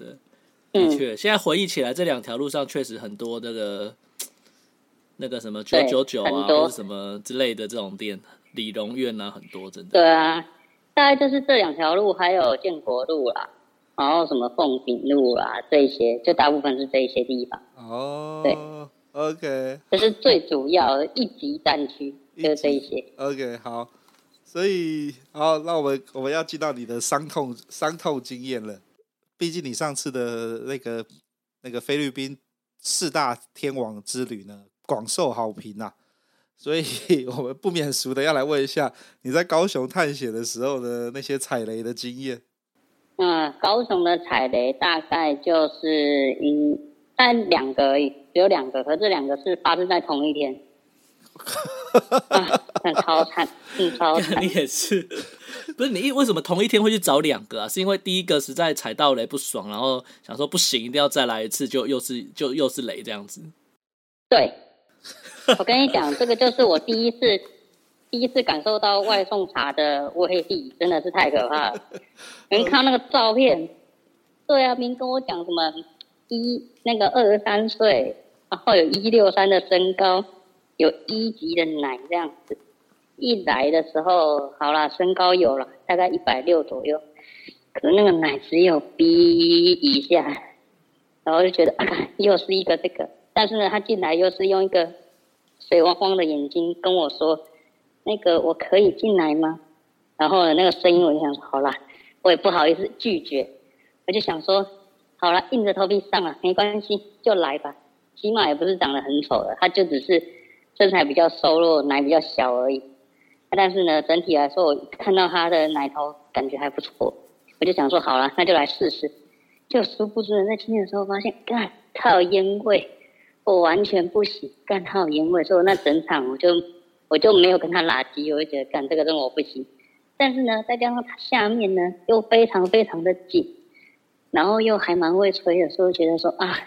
对。的确，现在回忆起来，这两条路上确实很多那个。那个什么九九九啊，或者什么之类的这种店，理容院啊，很多真的。对啊，大概就是这两条路，还有建国路啦，然后什么凤顶路啊，这些就大部分是这些地方。哦，对，OK，这是最主要的一级战区，就是这一些。OK，好，所以好，那我们我们要进到你的伤痛伤痛经验了。毕竟你上次的那个那个菲律宾四大天王之旅呢，广受好评呐、啊，所以我们不免俗的要来问一下你在高雄探险的时候的那些踩雷的经验。嗯，高雄的踩雷大概就是一，但两个而已，只有两个，可是这两个是发生在同一天。<laughs> 啊，很超惨，很超惨。<laughs> 你也是，不是你为什么同一天会去找两个啊？是因为第一个实在踩到雷不爽，然后想说不行，一定要再来一次，就又是就又是雷这样子。对。我跟你讲，这个就是我第一次，第一次感受到外送茶的威力，真的是太可怕了。你看那个照片，对啊，明跟我讲什么一那个二十三岁，然后有一六三的身高，有一级的奶这样子。一来的时候，好啦，身高有了，大概一百六左右，可是那个奶只有 B 以下，然后就觉得啊，又是一个这个，但是呢，他进来又是用一个。水汪汪的眼睛跟我说：“那个我可以进来吗？”然后呢，那个声音我就想说：“好啦，我也不好意思拒绝。”我就想说：“好了，硬着头皮上了，没关系，就来吧。起码也不是长得很丑的，他就只是身材比较瘦弱，奶比较小而已。但是呢，整体来说，我看到他的奶头感觉还不错，我就想说：好了，那就来试试。就殊不知在亲的时候发现，干，他有烟味。”我完全不行，干他有烟味，所以那整场我就我就没有跟他拉机，我就觉得干这个任务我不行。但是呢，再加上他下面呢又非常非常的紧，然后又还蛮会吹的，所以觉得说啊，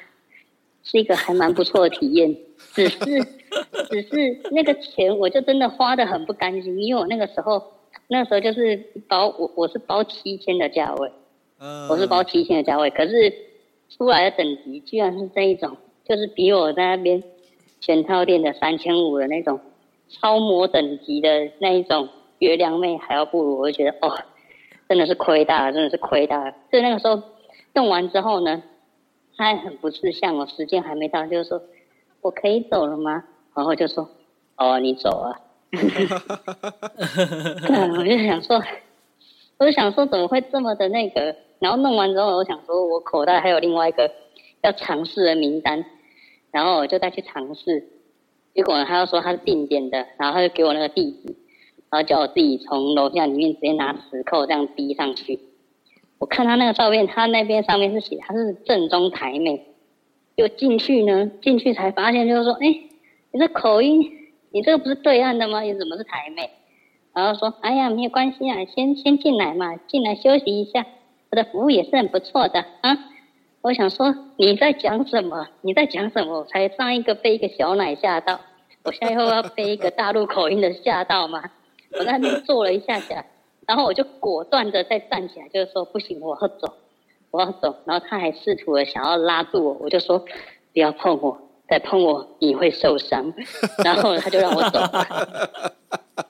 是一个还蛮不错的体验。只是只是那个钱我就真的花的很不甘心，因为我那个时候那时候就是包我我是包七千的价位，我是包七千的价位，可是出来的等级居然是这一种。就是比我在那边全套店的三千五的那种超模等级的那一种月亮妹还要不如，我就觉得哦，真的是亏大了，真的是亏大了。所以那个时候弄完之后呢，他也很不识相哦，时间还没到，就是说我可以走了吗？然后就说哦，你走啊。<laughs> 我就想说，我就想说怎么会这么的那个？然后弄完之后，我想说我口袋还有另外一个要尝试的名单。然后我就再去尝试，结果呢，他又说他是定点的，然后他就给我那个地址，然后叫我自己从楼下里面直接拿磁扣这样逼上去。我看他那个照片，他那边上面是写他是正宗台妹，就进去呢，进去才发现就是说，哎，你这口音，你这个不是对岸的吗？你怎么是台妹？然后说，哎呀，没有关系啊，先先进来嘛，进来休息一下，我的服务也是很不错的啊。我想说你在讲什么？你在讲什么？我才上一个被一个小奶吓到，我现在又要被一个大陆口音的吓到吗？我在那边坐了一下下，然后我就果断的再站起来，就是说不行，我要走，我要走。然后他还试图的想要拉住我，我就说不要碰我，再碰我你会受伤。<laughs> 然后他就让我走了。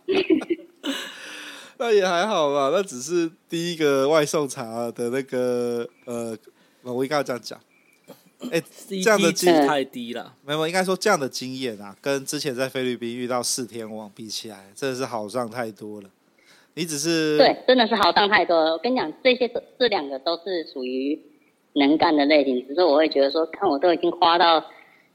<laughs> 那也还好吧，那只是第一个外送茶的那个呃。我应该要这样讲，哎、欸，这样的经验太低了。没有，应该说这样的经验啊，跟之前在菲律宾遇到四天王比起来，真的是好上太多了。你只是对，真的是好上太多了。我跟你讲，这些这这两个都是属于能干的类型，只是我会觉得说，看我都已经花到。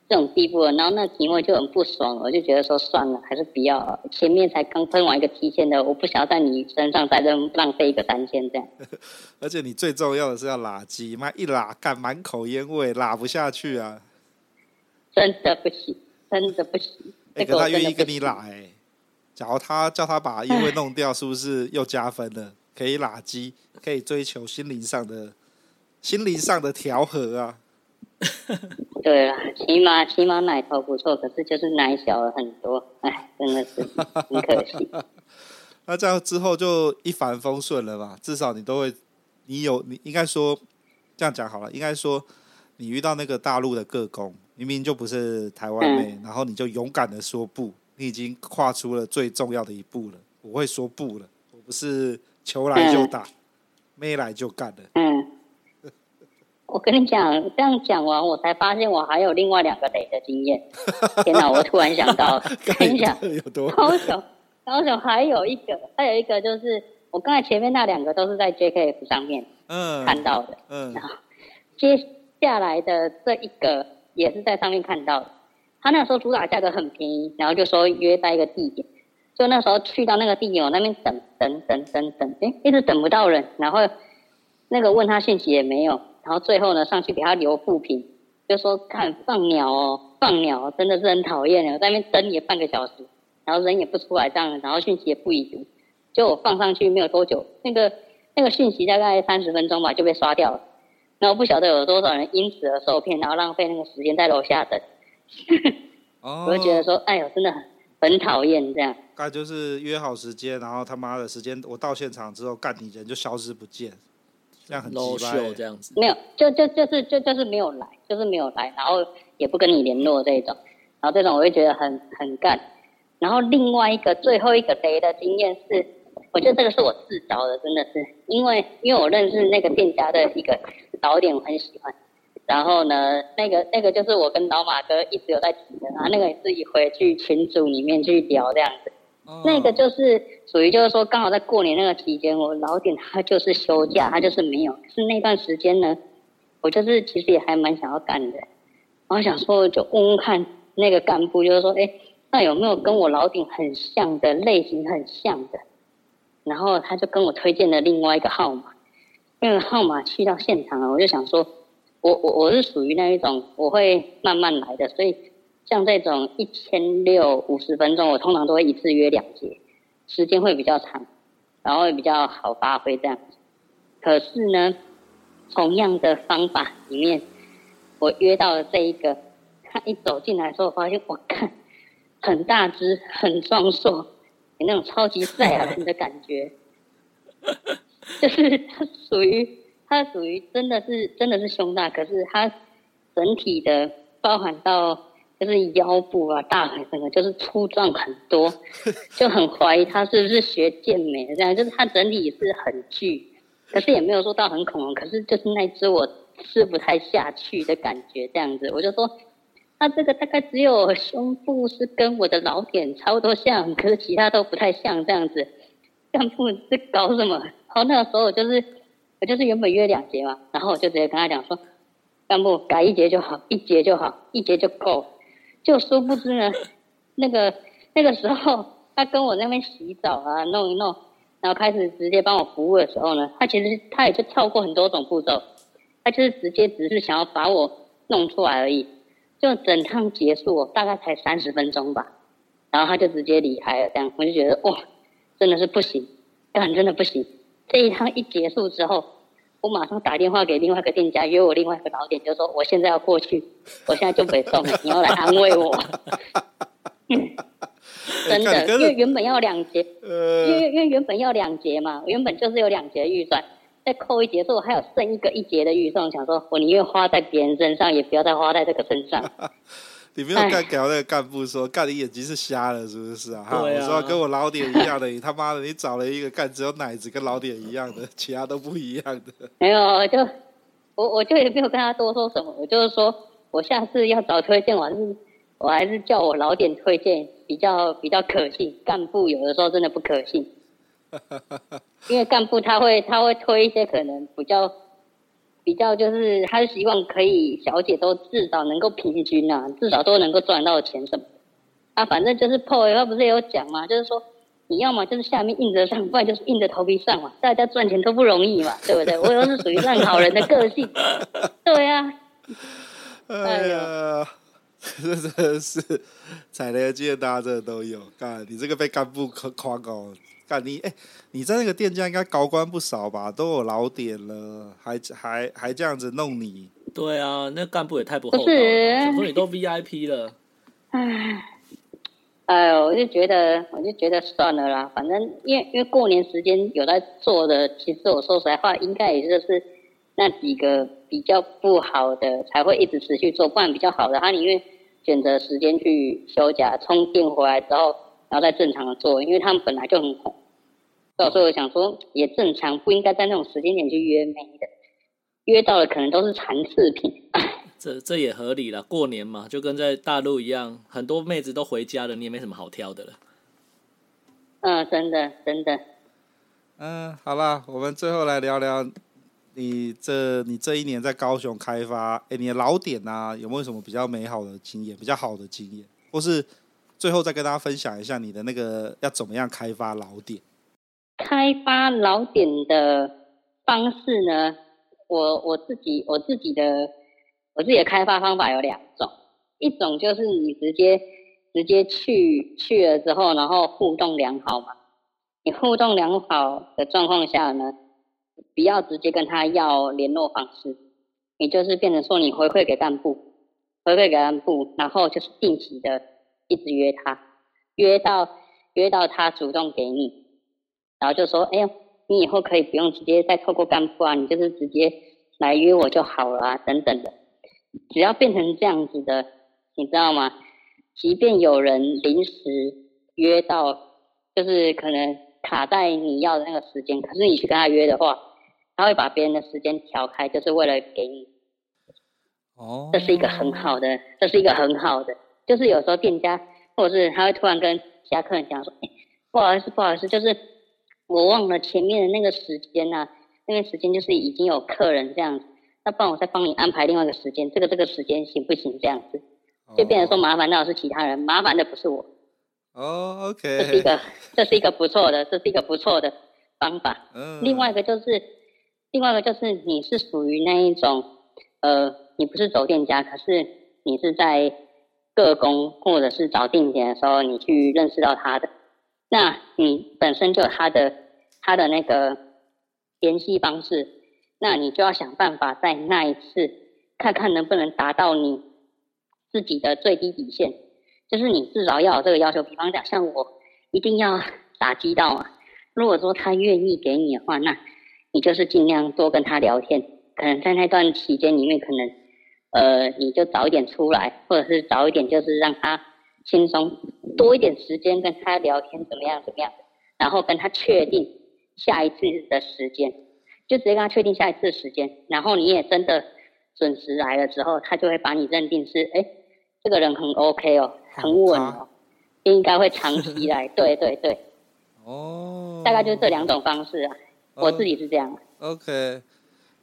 这种地步了，然后那题目就很不爽，我就觉得说算了，还是不要。前面才刚喷完一个提线的，我不想要在你身上再浪浪费一个三千这样。而且你最重要的是要拉鸡，妈一拉干满口烟味，拉不下去啊！真的不行，真的不行。哎、欸，可他愿意跟你拉哎、欸，假如他叫他把烟味弄掉，是不是又加分了？<laughs> 可以拉鸡，可以追求心灵上的心灵上的调和啊。<laughs> 对啊，起码起码奶头不错，可是就是奶小了很多，<laughs> 哎，真的是很可惜。那这样之后就一帆风顺了吧？至少你都会，你有你应该说这样讲好了，应该说你遇到那个大陆的个工，明明就不是台湾妹，嗯，然后你就勇敢的说不，你已经跨出了最重要的一步了。我会说不了，我不是求来就打，没、嗯、来就干的。嗯。我跟你讲，这样讲完，我才发现我还有另外两个雷的经验。天哪！我突然想到，<laughs> 跟你讲，高手，高手还有一个，还有一个就是我刚才前面那两个都是在 JKF 上面嗯看到的，嗯，然后接下来的这一个也是在上面看到的。他那时候主打价格很便宜，然后就说约在一个地点，就那时候去到那个地点，我那边等？等等等等，哎，一直等不到人，然后那个问他信息也没有。然后最后呢，上去给他留负评，就说看放鸟哦，放鸟真的是很讨厌的，我在那边等也半个小时，然后人也不出来这样，然后讯息也不已读，就我放上去没有多久，那个那个讯息大概三十分钟吧就被刷掉了，然后不晓得有多少人因此而受骗，然后浪费那个时间在楼下等，哦、我就觉得说，哎呦，真的很很讨厌这样。那就是约好时间，然后他妈的时间我到现场之后，干你人就消失不见。这样很 low show 这样子，没有，就就就是就就是没有来，就是没有来，然后也不跟你联络这种，然后这种我会觉得很很干。然后另外一个最后一个雷的经验是，我觉得这个是我自找的，真的是，因为因为我认识那个店家的一个导点，我很喜欢。然后呢，那个那个就是我跟老马哥一直有在提的，然后那个也自己回去群组里面去聊这样子。那个就是属于，就是说刚好在过年那个期间，我老点他就是休假，他就是没有。是那段时间呢，我就是其实也还蛮想要干的，然后想说就问问看那个干部，就是说，哎，那有没有跟我老顶很像的类型很像的？然后他就跟我推荐了另外一个号码，那个号码去到现场了，我就想说，我我我是属于那一种我会慢慢来的，所以。像这种一千六五十分钟，我通常都会一次约两节，时间会比较长，然后会比较好发挥这样。可是呢，同样的方法里面，我约到了这一个，他一走进来的时候，我发现我看很大只、很壮硕，有那种超级赛亚人的感觉，<laughs> 就是他属于他属于真的是真的是胸大，可是他整体的包含到。就是腰部啊，大腿整个就是粗壮很多，<laughs> 就很怀疑他是不是学健美的这样。就是他整体也是很巨，可是也没有说到很恐龙，可是就是那只我吃不太下去的感觉这样子。我就说，他这个大概只有胸部是跟我的老点差不多像，可是其他都不太像这样子。干部是搞什么？然后那个时候我就是就是原本约两节嘛，然后我就直接跟他讲说，干部改一节就好，一节就好，一节就够。就殊不知呢，那个那个时候，他跟我那边洗澡啊，弄一弄，然后开始直接帮我服务的时候呢，他其实他也就跳过很多种步骤，他就是直接只是想要把我弄出来而已。就整趟结束，大概才三十分钟吧，然后他就直接离开了。这样我就觉得哇，真的是不行，干真的不行。这一趟一结束之后。我马上打电话给另外一个店家，约我另外一个老点，就说我现在要过去，<laughs> 我现在就北送了，你要来安慰我。<laughs> 真的，因为原本要两节，因为因为原本要两节嘛，原本就是有两节预算，再扣一节，所以我还有剩一个一节的预算，想说我宁愿花在别人身上，也不要再花在这个身上。<laughs> 你没有干给那个干部说，干你眼睛是瞎了是不是啊？哈，我说跟我老点一样的，你他妈的，你找了一个干只有奶子跟老点一样的，其他都不一样的。没有，就我我就也没有跟他多说什么，我就是说我下次要找推荐，我还是我还是叫我老点推荐比较比较可信。干部有的时候真的不可信，<laughs> 因为干部他会他会推一些可能比较比较就是他是希望可以小姐都至少能够平均啊，至少都能够赚到钱什么。啊，反正就是 PO，他不是也有讲嘛，就是说。你要么就是下面硬着上，不然就是硬着头皮上嘛。大家赚钱都不容易嘛，对不对？我又是属于烂好人的个性，对呀、啊。<laughs> 哎呀，<laughs> 这真的是踩雷的大家真的都有。干，你这个被干部夸夸高，干你哎，你在那个店家应该高官不少吧？都有老点了，还还还这样子弄你？对啊，那干部也太不厚道了。想说你都 VIP 了，哎。哎呦，我就觉得，我就觉得算了啦。反正因为因为过年时间有在做的，其实我说实在话，应该也就是那几个比较不好的才会一直持续做，不然比较好的，他宁愿选择时间去休假，充电回来之后，然后再正常的做，因为他们本来就很红。所以我想说，也正常，不应该在那种时间点去约妹的，约到了可能都是残次品。<laughs> 这这也合理了，过年嘛，就跟在大陆一样，很多妹子都回家了，你也没什么好挑的了。嗯，真的真的。嗯，好了，我们最后来聊聊你这你这一年在高雄开发，哎，你的老点啊，有没有什么比较美好的经验，比较好的经验，或是最后再跟大家分享一下你的那个要怎么样开发老点？开发老点的方式呢？我我自己我自己的。我自己的开发方法有两种，一种就是你直接直接去去了之后，然后互动良好嘛。你互动良好的状况下呢，不要直接跟他要联络方式，你就是变成说你回馈给干部，回馈给干部，然后就是定期的一直约他，约到约到他主动给你，然后就说，哎呀，你以后可以不用直接再透过干部啊，你就是直接来约我就好了啊，等等的。只要变成这样子的，你知道吗？即便有人临时约到，就是可能卡在你要的那个时间，可是你去跟他约的话，他会把别人的时间调开，就是为了给你。哦，这是一个很好的，这是一个很好的，就是有时候店家或者是他会突然跟其他客人讲说：“哎，不好意思，不好意思，就是我忘了前面的那个时间啊，那个时间就是已经有客人这样子。”那不然我再帮你安排另外一个时间，这个这个时间行不行？这样子，就变成说麻烦到是其他人，麻烦的不是我。哦，OK，这是一个，这是一个不错的，这是一个不错的方法。嗯。另外一个就是，另外一个就是你是属于那一种，呃，你不是走店家，可是你是在个工或者是找定点的时候，你去认识到他的，那你本身就有他的他的那个联系方式。那你就要想办法在那一次看看能不能达到你自己的最低底线，就是你至少要有这个要求。比方讲，像我一定要打击到啊。如果说他愿意给你的话，那你就是尽量多跟他聊天。可能在那段期间里面，可能呃你就早一点出来，或者是早一点就是让他轻松多一点时间跟他聊天，怎么样怎么样，然后跟他确定下一次的时间。就直接跟他确定下一次的时间，然后你也真的准时来了之后，他就会把你认定是，哎、欸，这个人很 OK 哦，很稳哦，应该会长期来。<laughs> 对对对。哦。大概就是这两种方式啊，哦、我自己是这样。OK。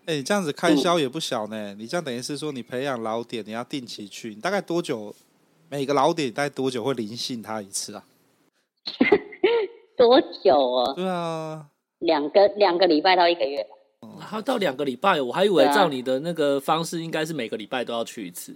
哎、欸，这样子开销也不小呢。嗯、你这样等于是说，你培养老点，你要定期去，你大概多久？每个老点大概多久会临幸他一次啊？<laughs> 多久哦？对啊。两个两个礼拜到一个月，还到两个礼拜，我还以为照你的那个方式，应该是每个礼拜都要去一次，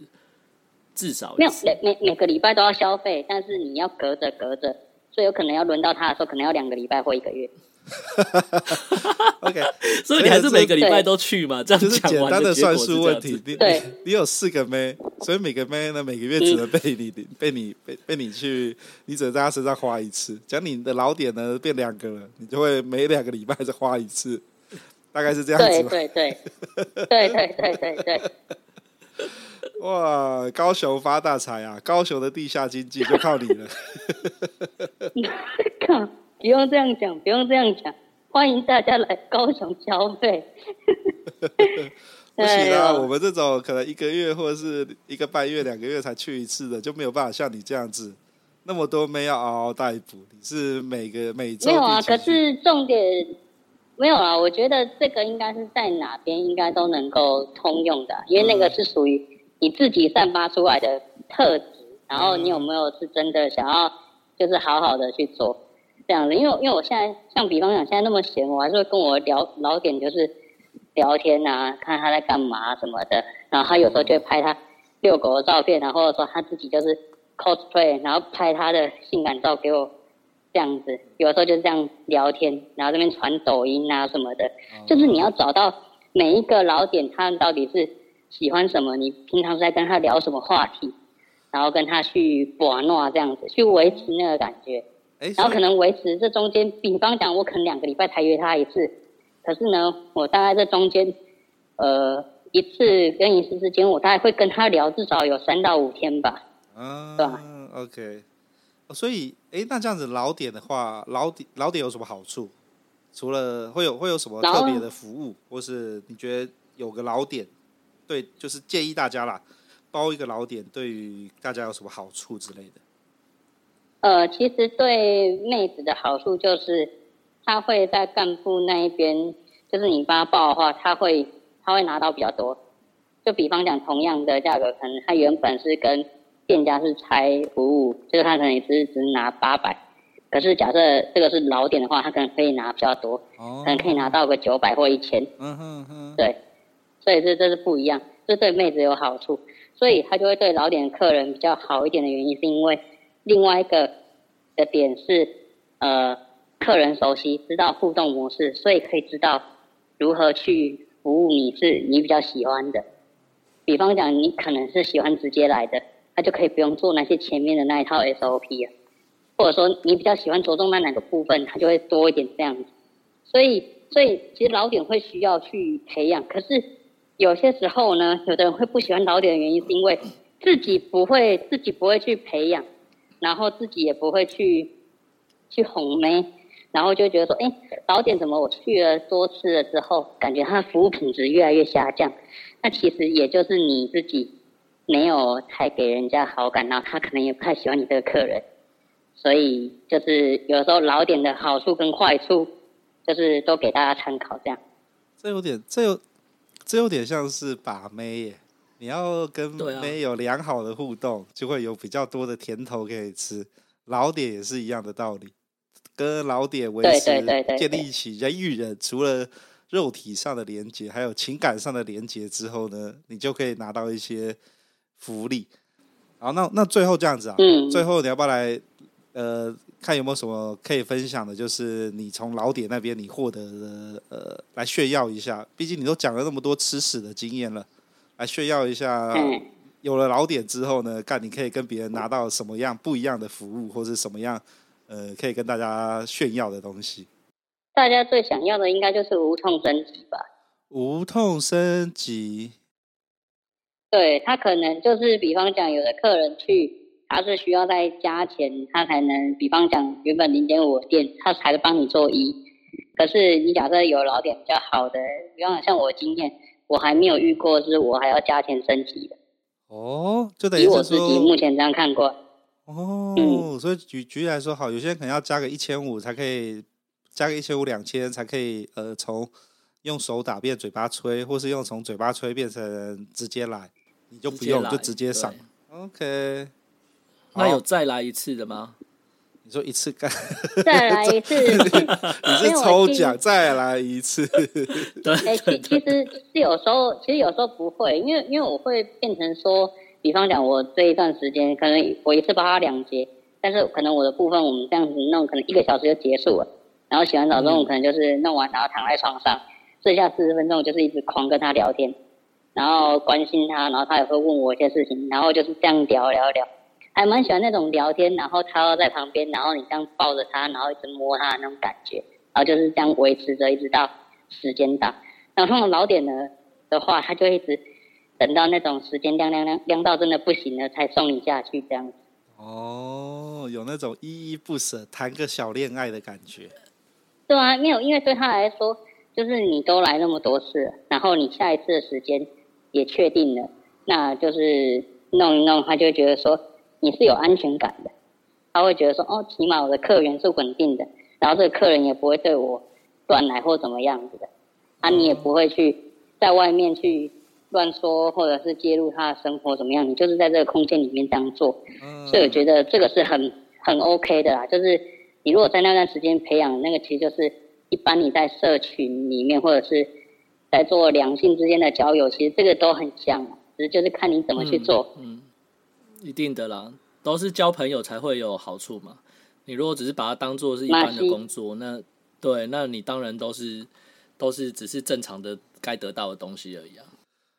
至少没有每每每个礼拜都要消费，但是你要隔着隔着，所以有可能要轮到他的时候，可能要两个礼拜或一个月。<laughs> OK，所以你还是每个礼拜都去嘛？这样就是简单的算术问题。你对，你有四个妹，所以每个妹呢，每个月只能被你、嗯、被你被被你去，你只能在她身上花一次。讲你的老点呢变两个了，你就会每两个礼拜再花一次，大概是这样子。对对对，对对对对对。<laughs> 哇，高雄发大财啊！高雄的地下经济就靠你了。<laughs> 不用这样讲，不用这样讲，欢迎大家来高雄消费。<laughs> 不行啊，我们这种可能一个月或者是一个半月、两个月才去一次的，就没有办法像你这样子那么多妹要嗷嗷待哺。你是每个每周没有啊？可是重点没有啊。我觉得这个应该是在哪边应该都能够通用的，因为那个是属于你自己散发出来的特质，然后你有没有是真的想要就是好好的去做这样的？因为因为我现在像比方讲现在那么闲，我还是会跟我聊老点就是。聊天啊，看他在干嘛什么的，然后他有时候就会拍他遛狗的照片，然后或者说他自己就是 cosplay，然后拍他的性感照给我，这样子，有时候就是这样聊天，然后这边传抖音啊什么的，就是你要找到每一个老点，他到底是喜欢什么，你平常在跟他聊什么话题，然后跟他去玩闹这样子，去维持那个感觉，然后可能维持这中间，比方讲我可能两个礼拜才约他一次。可是呢，我大概这中间，呃，一次跟一次之间，我大概会跟他聊至少有三到五天吧。嗯，对吧？OK，所以，哎，那这样子老点的话，老点老点有什么好处？除了会有会有什么特别的服务，或是你觉得有个老点，对，就是建议大家啦，包一个老点，对于大家有什么好处之类的？呃，其实对妹子的好处就是。她会在干部那一边，就是你帮他报的话，她会她会拿到比较多。就比方讲，同样的价格，可能她原本是跟店家是拆服务，就是他可能也是只拿八百，可是假设这个是老点的话，他可能可以拿比较多，可能可以拿到个九百或一千。嗯哼哼。对，所以这这是不一样，这对妹子有好处，所以他就会对老点客人比较好一点的原因，是因为另外一个的点是呃。客人熟悉，知道互动模式，所以可以知道如何去服务你是你比较喜欢的。比方讲，你可能是喜欢直接来的，他就可以不用做那些前面的那一套 SOP 啊。或者说你比较喜欢着重在哪个部分，他就会多一点这样子。所以，所以其实老点会需要去培养。可是有些时候呢，有的人会不喜欢老点的原因，是因为自己不会，自己不会去培养，然后自己也不会去去哄妹。然后就觉得说，哎，老点怎么我去了多次了之后，感觉他的服务品质越来越下降？那其实也就是你自己没有太给人家好感，然后他可能也不太喜欢你这个客人。所以就是有时候老点的好处跟坏处，就是都给大家参考这样。这有点，这有，这有点像是把妹耶。你要跟妹有良好的互动，就会有比较多的甜头可以吃。老点也是一样的道理。跟老点维持建立起人与人除了肉体上的连接，还有情感上的连接之后呢，你就可以拿到一些福利。好，那那最后这样子啊，嗯、最后你要不要来呃，看有没有什么可以分享的？就是你从老点那边你获得的呃，来炫耀一下。毕竟你都讲了那么多吃屎的经验了，来炫耀一下。有了老点之后呢，看你可以跟别人拿到什么样不一样的服务，或是什么样。呃，可以跟大家炫耀的东西，大家最想要的应该就是无痛升级吧？无痛升级，对，他可能就是，比方讲，有的客人去，他是需要再加钱，他才能，比方讲，原本零点五的店，他才能帮你做一。可是你假设有老点比较好的，比方像我经验，我还没有遇过，是我还要加钱升级的。哦，就等于以我自己目前这样看过。哦，嗯、所以举举例来说，好，有些人可能要加个一千五才可以，加个一千五两千才可以，呃，从用手打变嘴巴吹，或是用从嘴巴吹变成直接来，你就不用直就直接上。OK，那有再来一次的吗？你说一次干？<laughs> 再来一次？<laughs> 你是抽奖再来一次？<laughs> 对，哎、欸，其其实是有时候，其实有时候不会，因为因为我会变成说。比方讲，我这一段时间可能我一次帮他两节，但是可能我的部分我们这样子弄，可能一个小时就结束了。然后洗完澡之后，可能就是弄完，然后躺在床上，剩下四十分钟就是一直狂跟他聊天，然后关心他，然后他也会问我一些事情，然后就是这样聊聊聊，还蛮喜欢那种聊天，然后他要在旁边，然后你这样抱着他，然后一直摸他的那种感觉，然后就是这样维持着，一直到时间到。然后老点呢的话，他就一直。等到那种时间亮亮亮亮到真的不行了，才送你下去这样子。哦，有那种依依不舍谈个小恋爱的感觉。对啊，没有，因为对他来说，就是你都来那么多次，然后你下一次的时间也确定了，那就是弄一弄，他就会觉得说你是有安全感的，他会觉得说哦，起码我的客源是稳定的，然后这个客人也不会对我断奶或怎么样子的，啊，你也不会去在外面去乱说或者是介入他的生活怎么样，你就是在这个空间里面这样做，所以我觉得这个是很很 OK 的啦，就是你如果在那段时间培养那个，其实就是。一般你在社群里面，或者是在做两性之间的交友，其实这个都很像，只是就是看你怎么去做。嗯，嗯，一定的啦，都是交朋友才会有好处嘛。你如果只是把它当做是一般的工作，那对，那你当然都是都是只是正常的该得到的东西而已啊。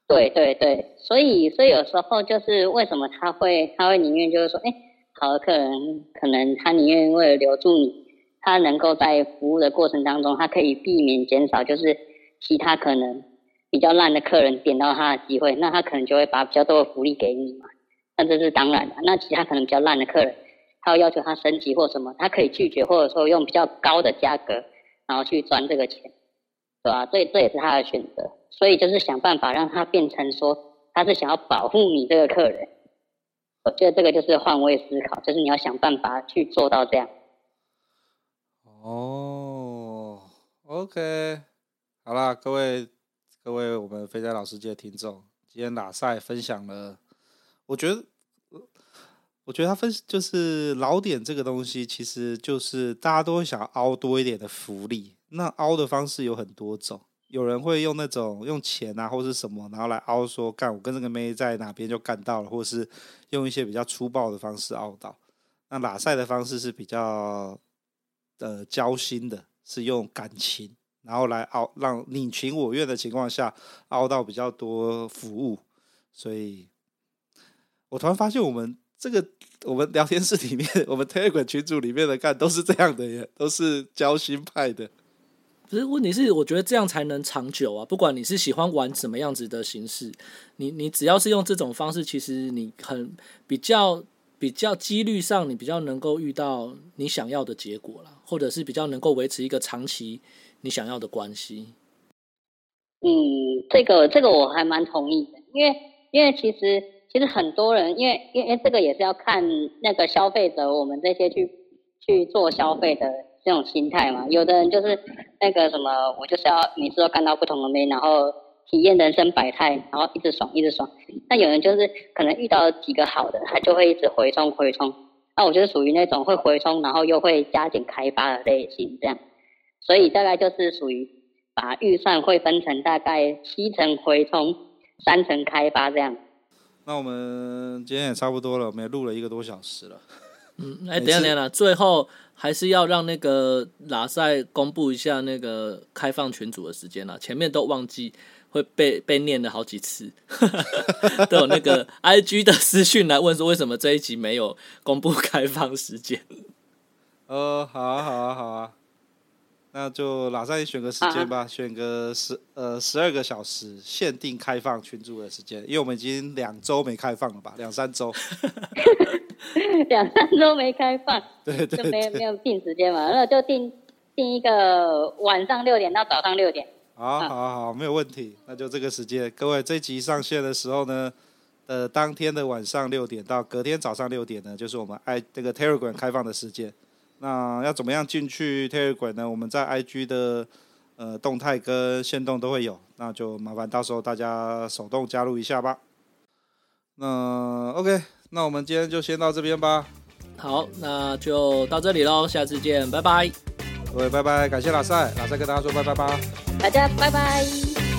对对对，所以所以有时候就是为什么他会他会宁愿就是说，哎，好的客人可能他宁愿为了留住你。他能够在服务的过程当中，他可以避免减少，就是其他可能比较烂的客人点到他的机会，那他可能就会把比较多的福利给你嘛。那这是当然的。那其他可能比较烂的客人，他要要求他升级或什么，他可以拒绝，或者说用比较高的价格，然后去赚这个钱，对吧？所以这也是他的选择。所以就是想办法让他变成说，他是想要保护你这个客人。我觉得这个就是换位思考，就是你要想办法去做到这样。哦，OK，好啦，各位各位，我们飞仔老师界的听众，今天喇赛分享了，我觉得，我觉得他分就是老点这个东西，其实就是大家都会想凹多一点的福利。那凹的方式有很多种，有人会用那种用钱啊，或是什么，然后来凹说，干我跟这个妹在哪边就干到了，或是用一些比较粗暴的方式凹到。那喇赛的方式是比较。呃交心的是用感情，然后来凹，让你情我愿的情况下凹到比较多服务，所以我突然发现我们这个我们聊天室里面，我们 Telegram 群组里面的干都是这样的耶，都是交心派的。不是，问题是我觉得这样才能长久啊！不管你是喜欢玩什么样子的形式，你你只要是用这种方式，其实你很比较。比较几率上，你比较能够遇到你想要的结果啦，或者是比较能够维持一个长期你想要的关系。嗯，这个这个我还蛮同意的，因为因为其实其实很多人，因为因为这个也是要看那个消费者，我们这些去去做消费的这种心态嘛。有的人就是那个什么，我就是要每次都看到不同的妹，然后。体验人生百态，然后一直爽，一直爽。那有人就是可能遇到几个好的，他就会一直回冲回冲。那我就是属于那种会回冲，然后又会加紧开发的类型，这样。所以大概就是属于把预算会分成大概七成回冲，三成开发这样。那我们今天也差不多了，我们也录了一个多小时了。嗯，<laughs> 哎，等一下等一下，最后还是要让那个拉塞公布一下那个开放群组的时间了，前面都忘记。会被被念了好几次，<laughs> <laughs> 都有那个 I G 的私讯来问说，为什么这一集没有公布开放时间？呃，好啊，好啊，好啊，那就马上选个时间吧，啊、选个十呃十二个小时限定开放群组的时间，因为我们已经两周没开放了吧，两三周，<laughs> 两三周没开放，对 <laughs> 对，对，就没有没有定时间嘛，那就定定一个晚上六点到早上六点。好，好，好，没有问题。那就这个时间，各位，这一集上线的时候呢，呃，当天的晚上六点到隔天早上六点呢，就是我们爱这个 Telegram 开放的时间。那要怎么样进去 Telegram 呢？我们在 IG 的呃动态跟线动都会有，那就麻烦到时候大家手动加入一下吧。那 OK，那我们今天就先到这边吧。好，那就到这里喽，下次见，拜拜。各位拜拜，感谢喇赛，喇赛跟大家说拜拜吧。大家拜拜。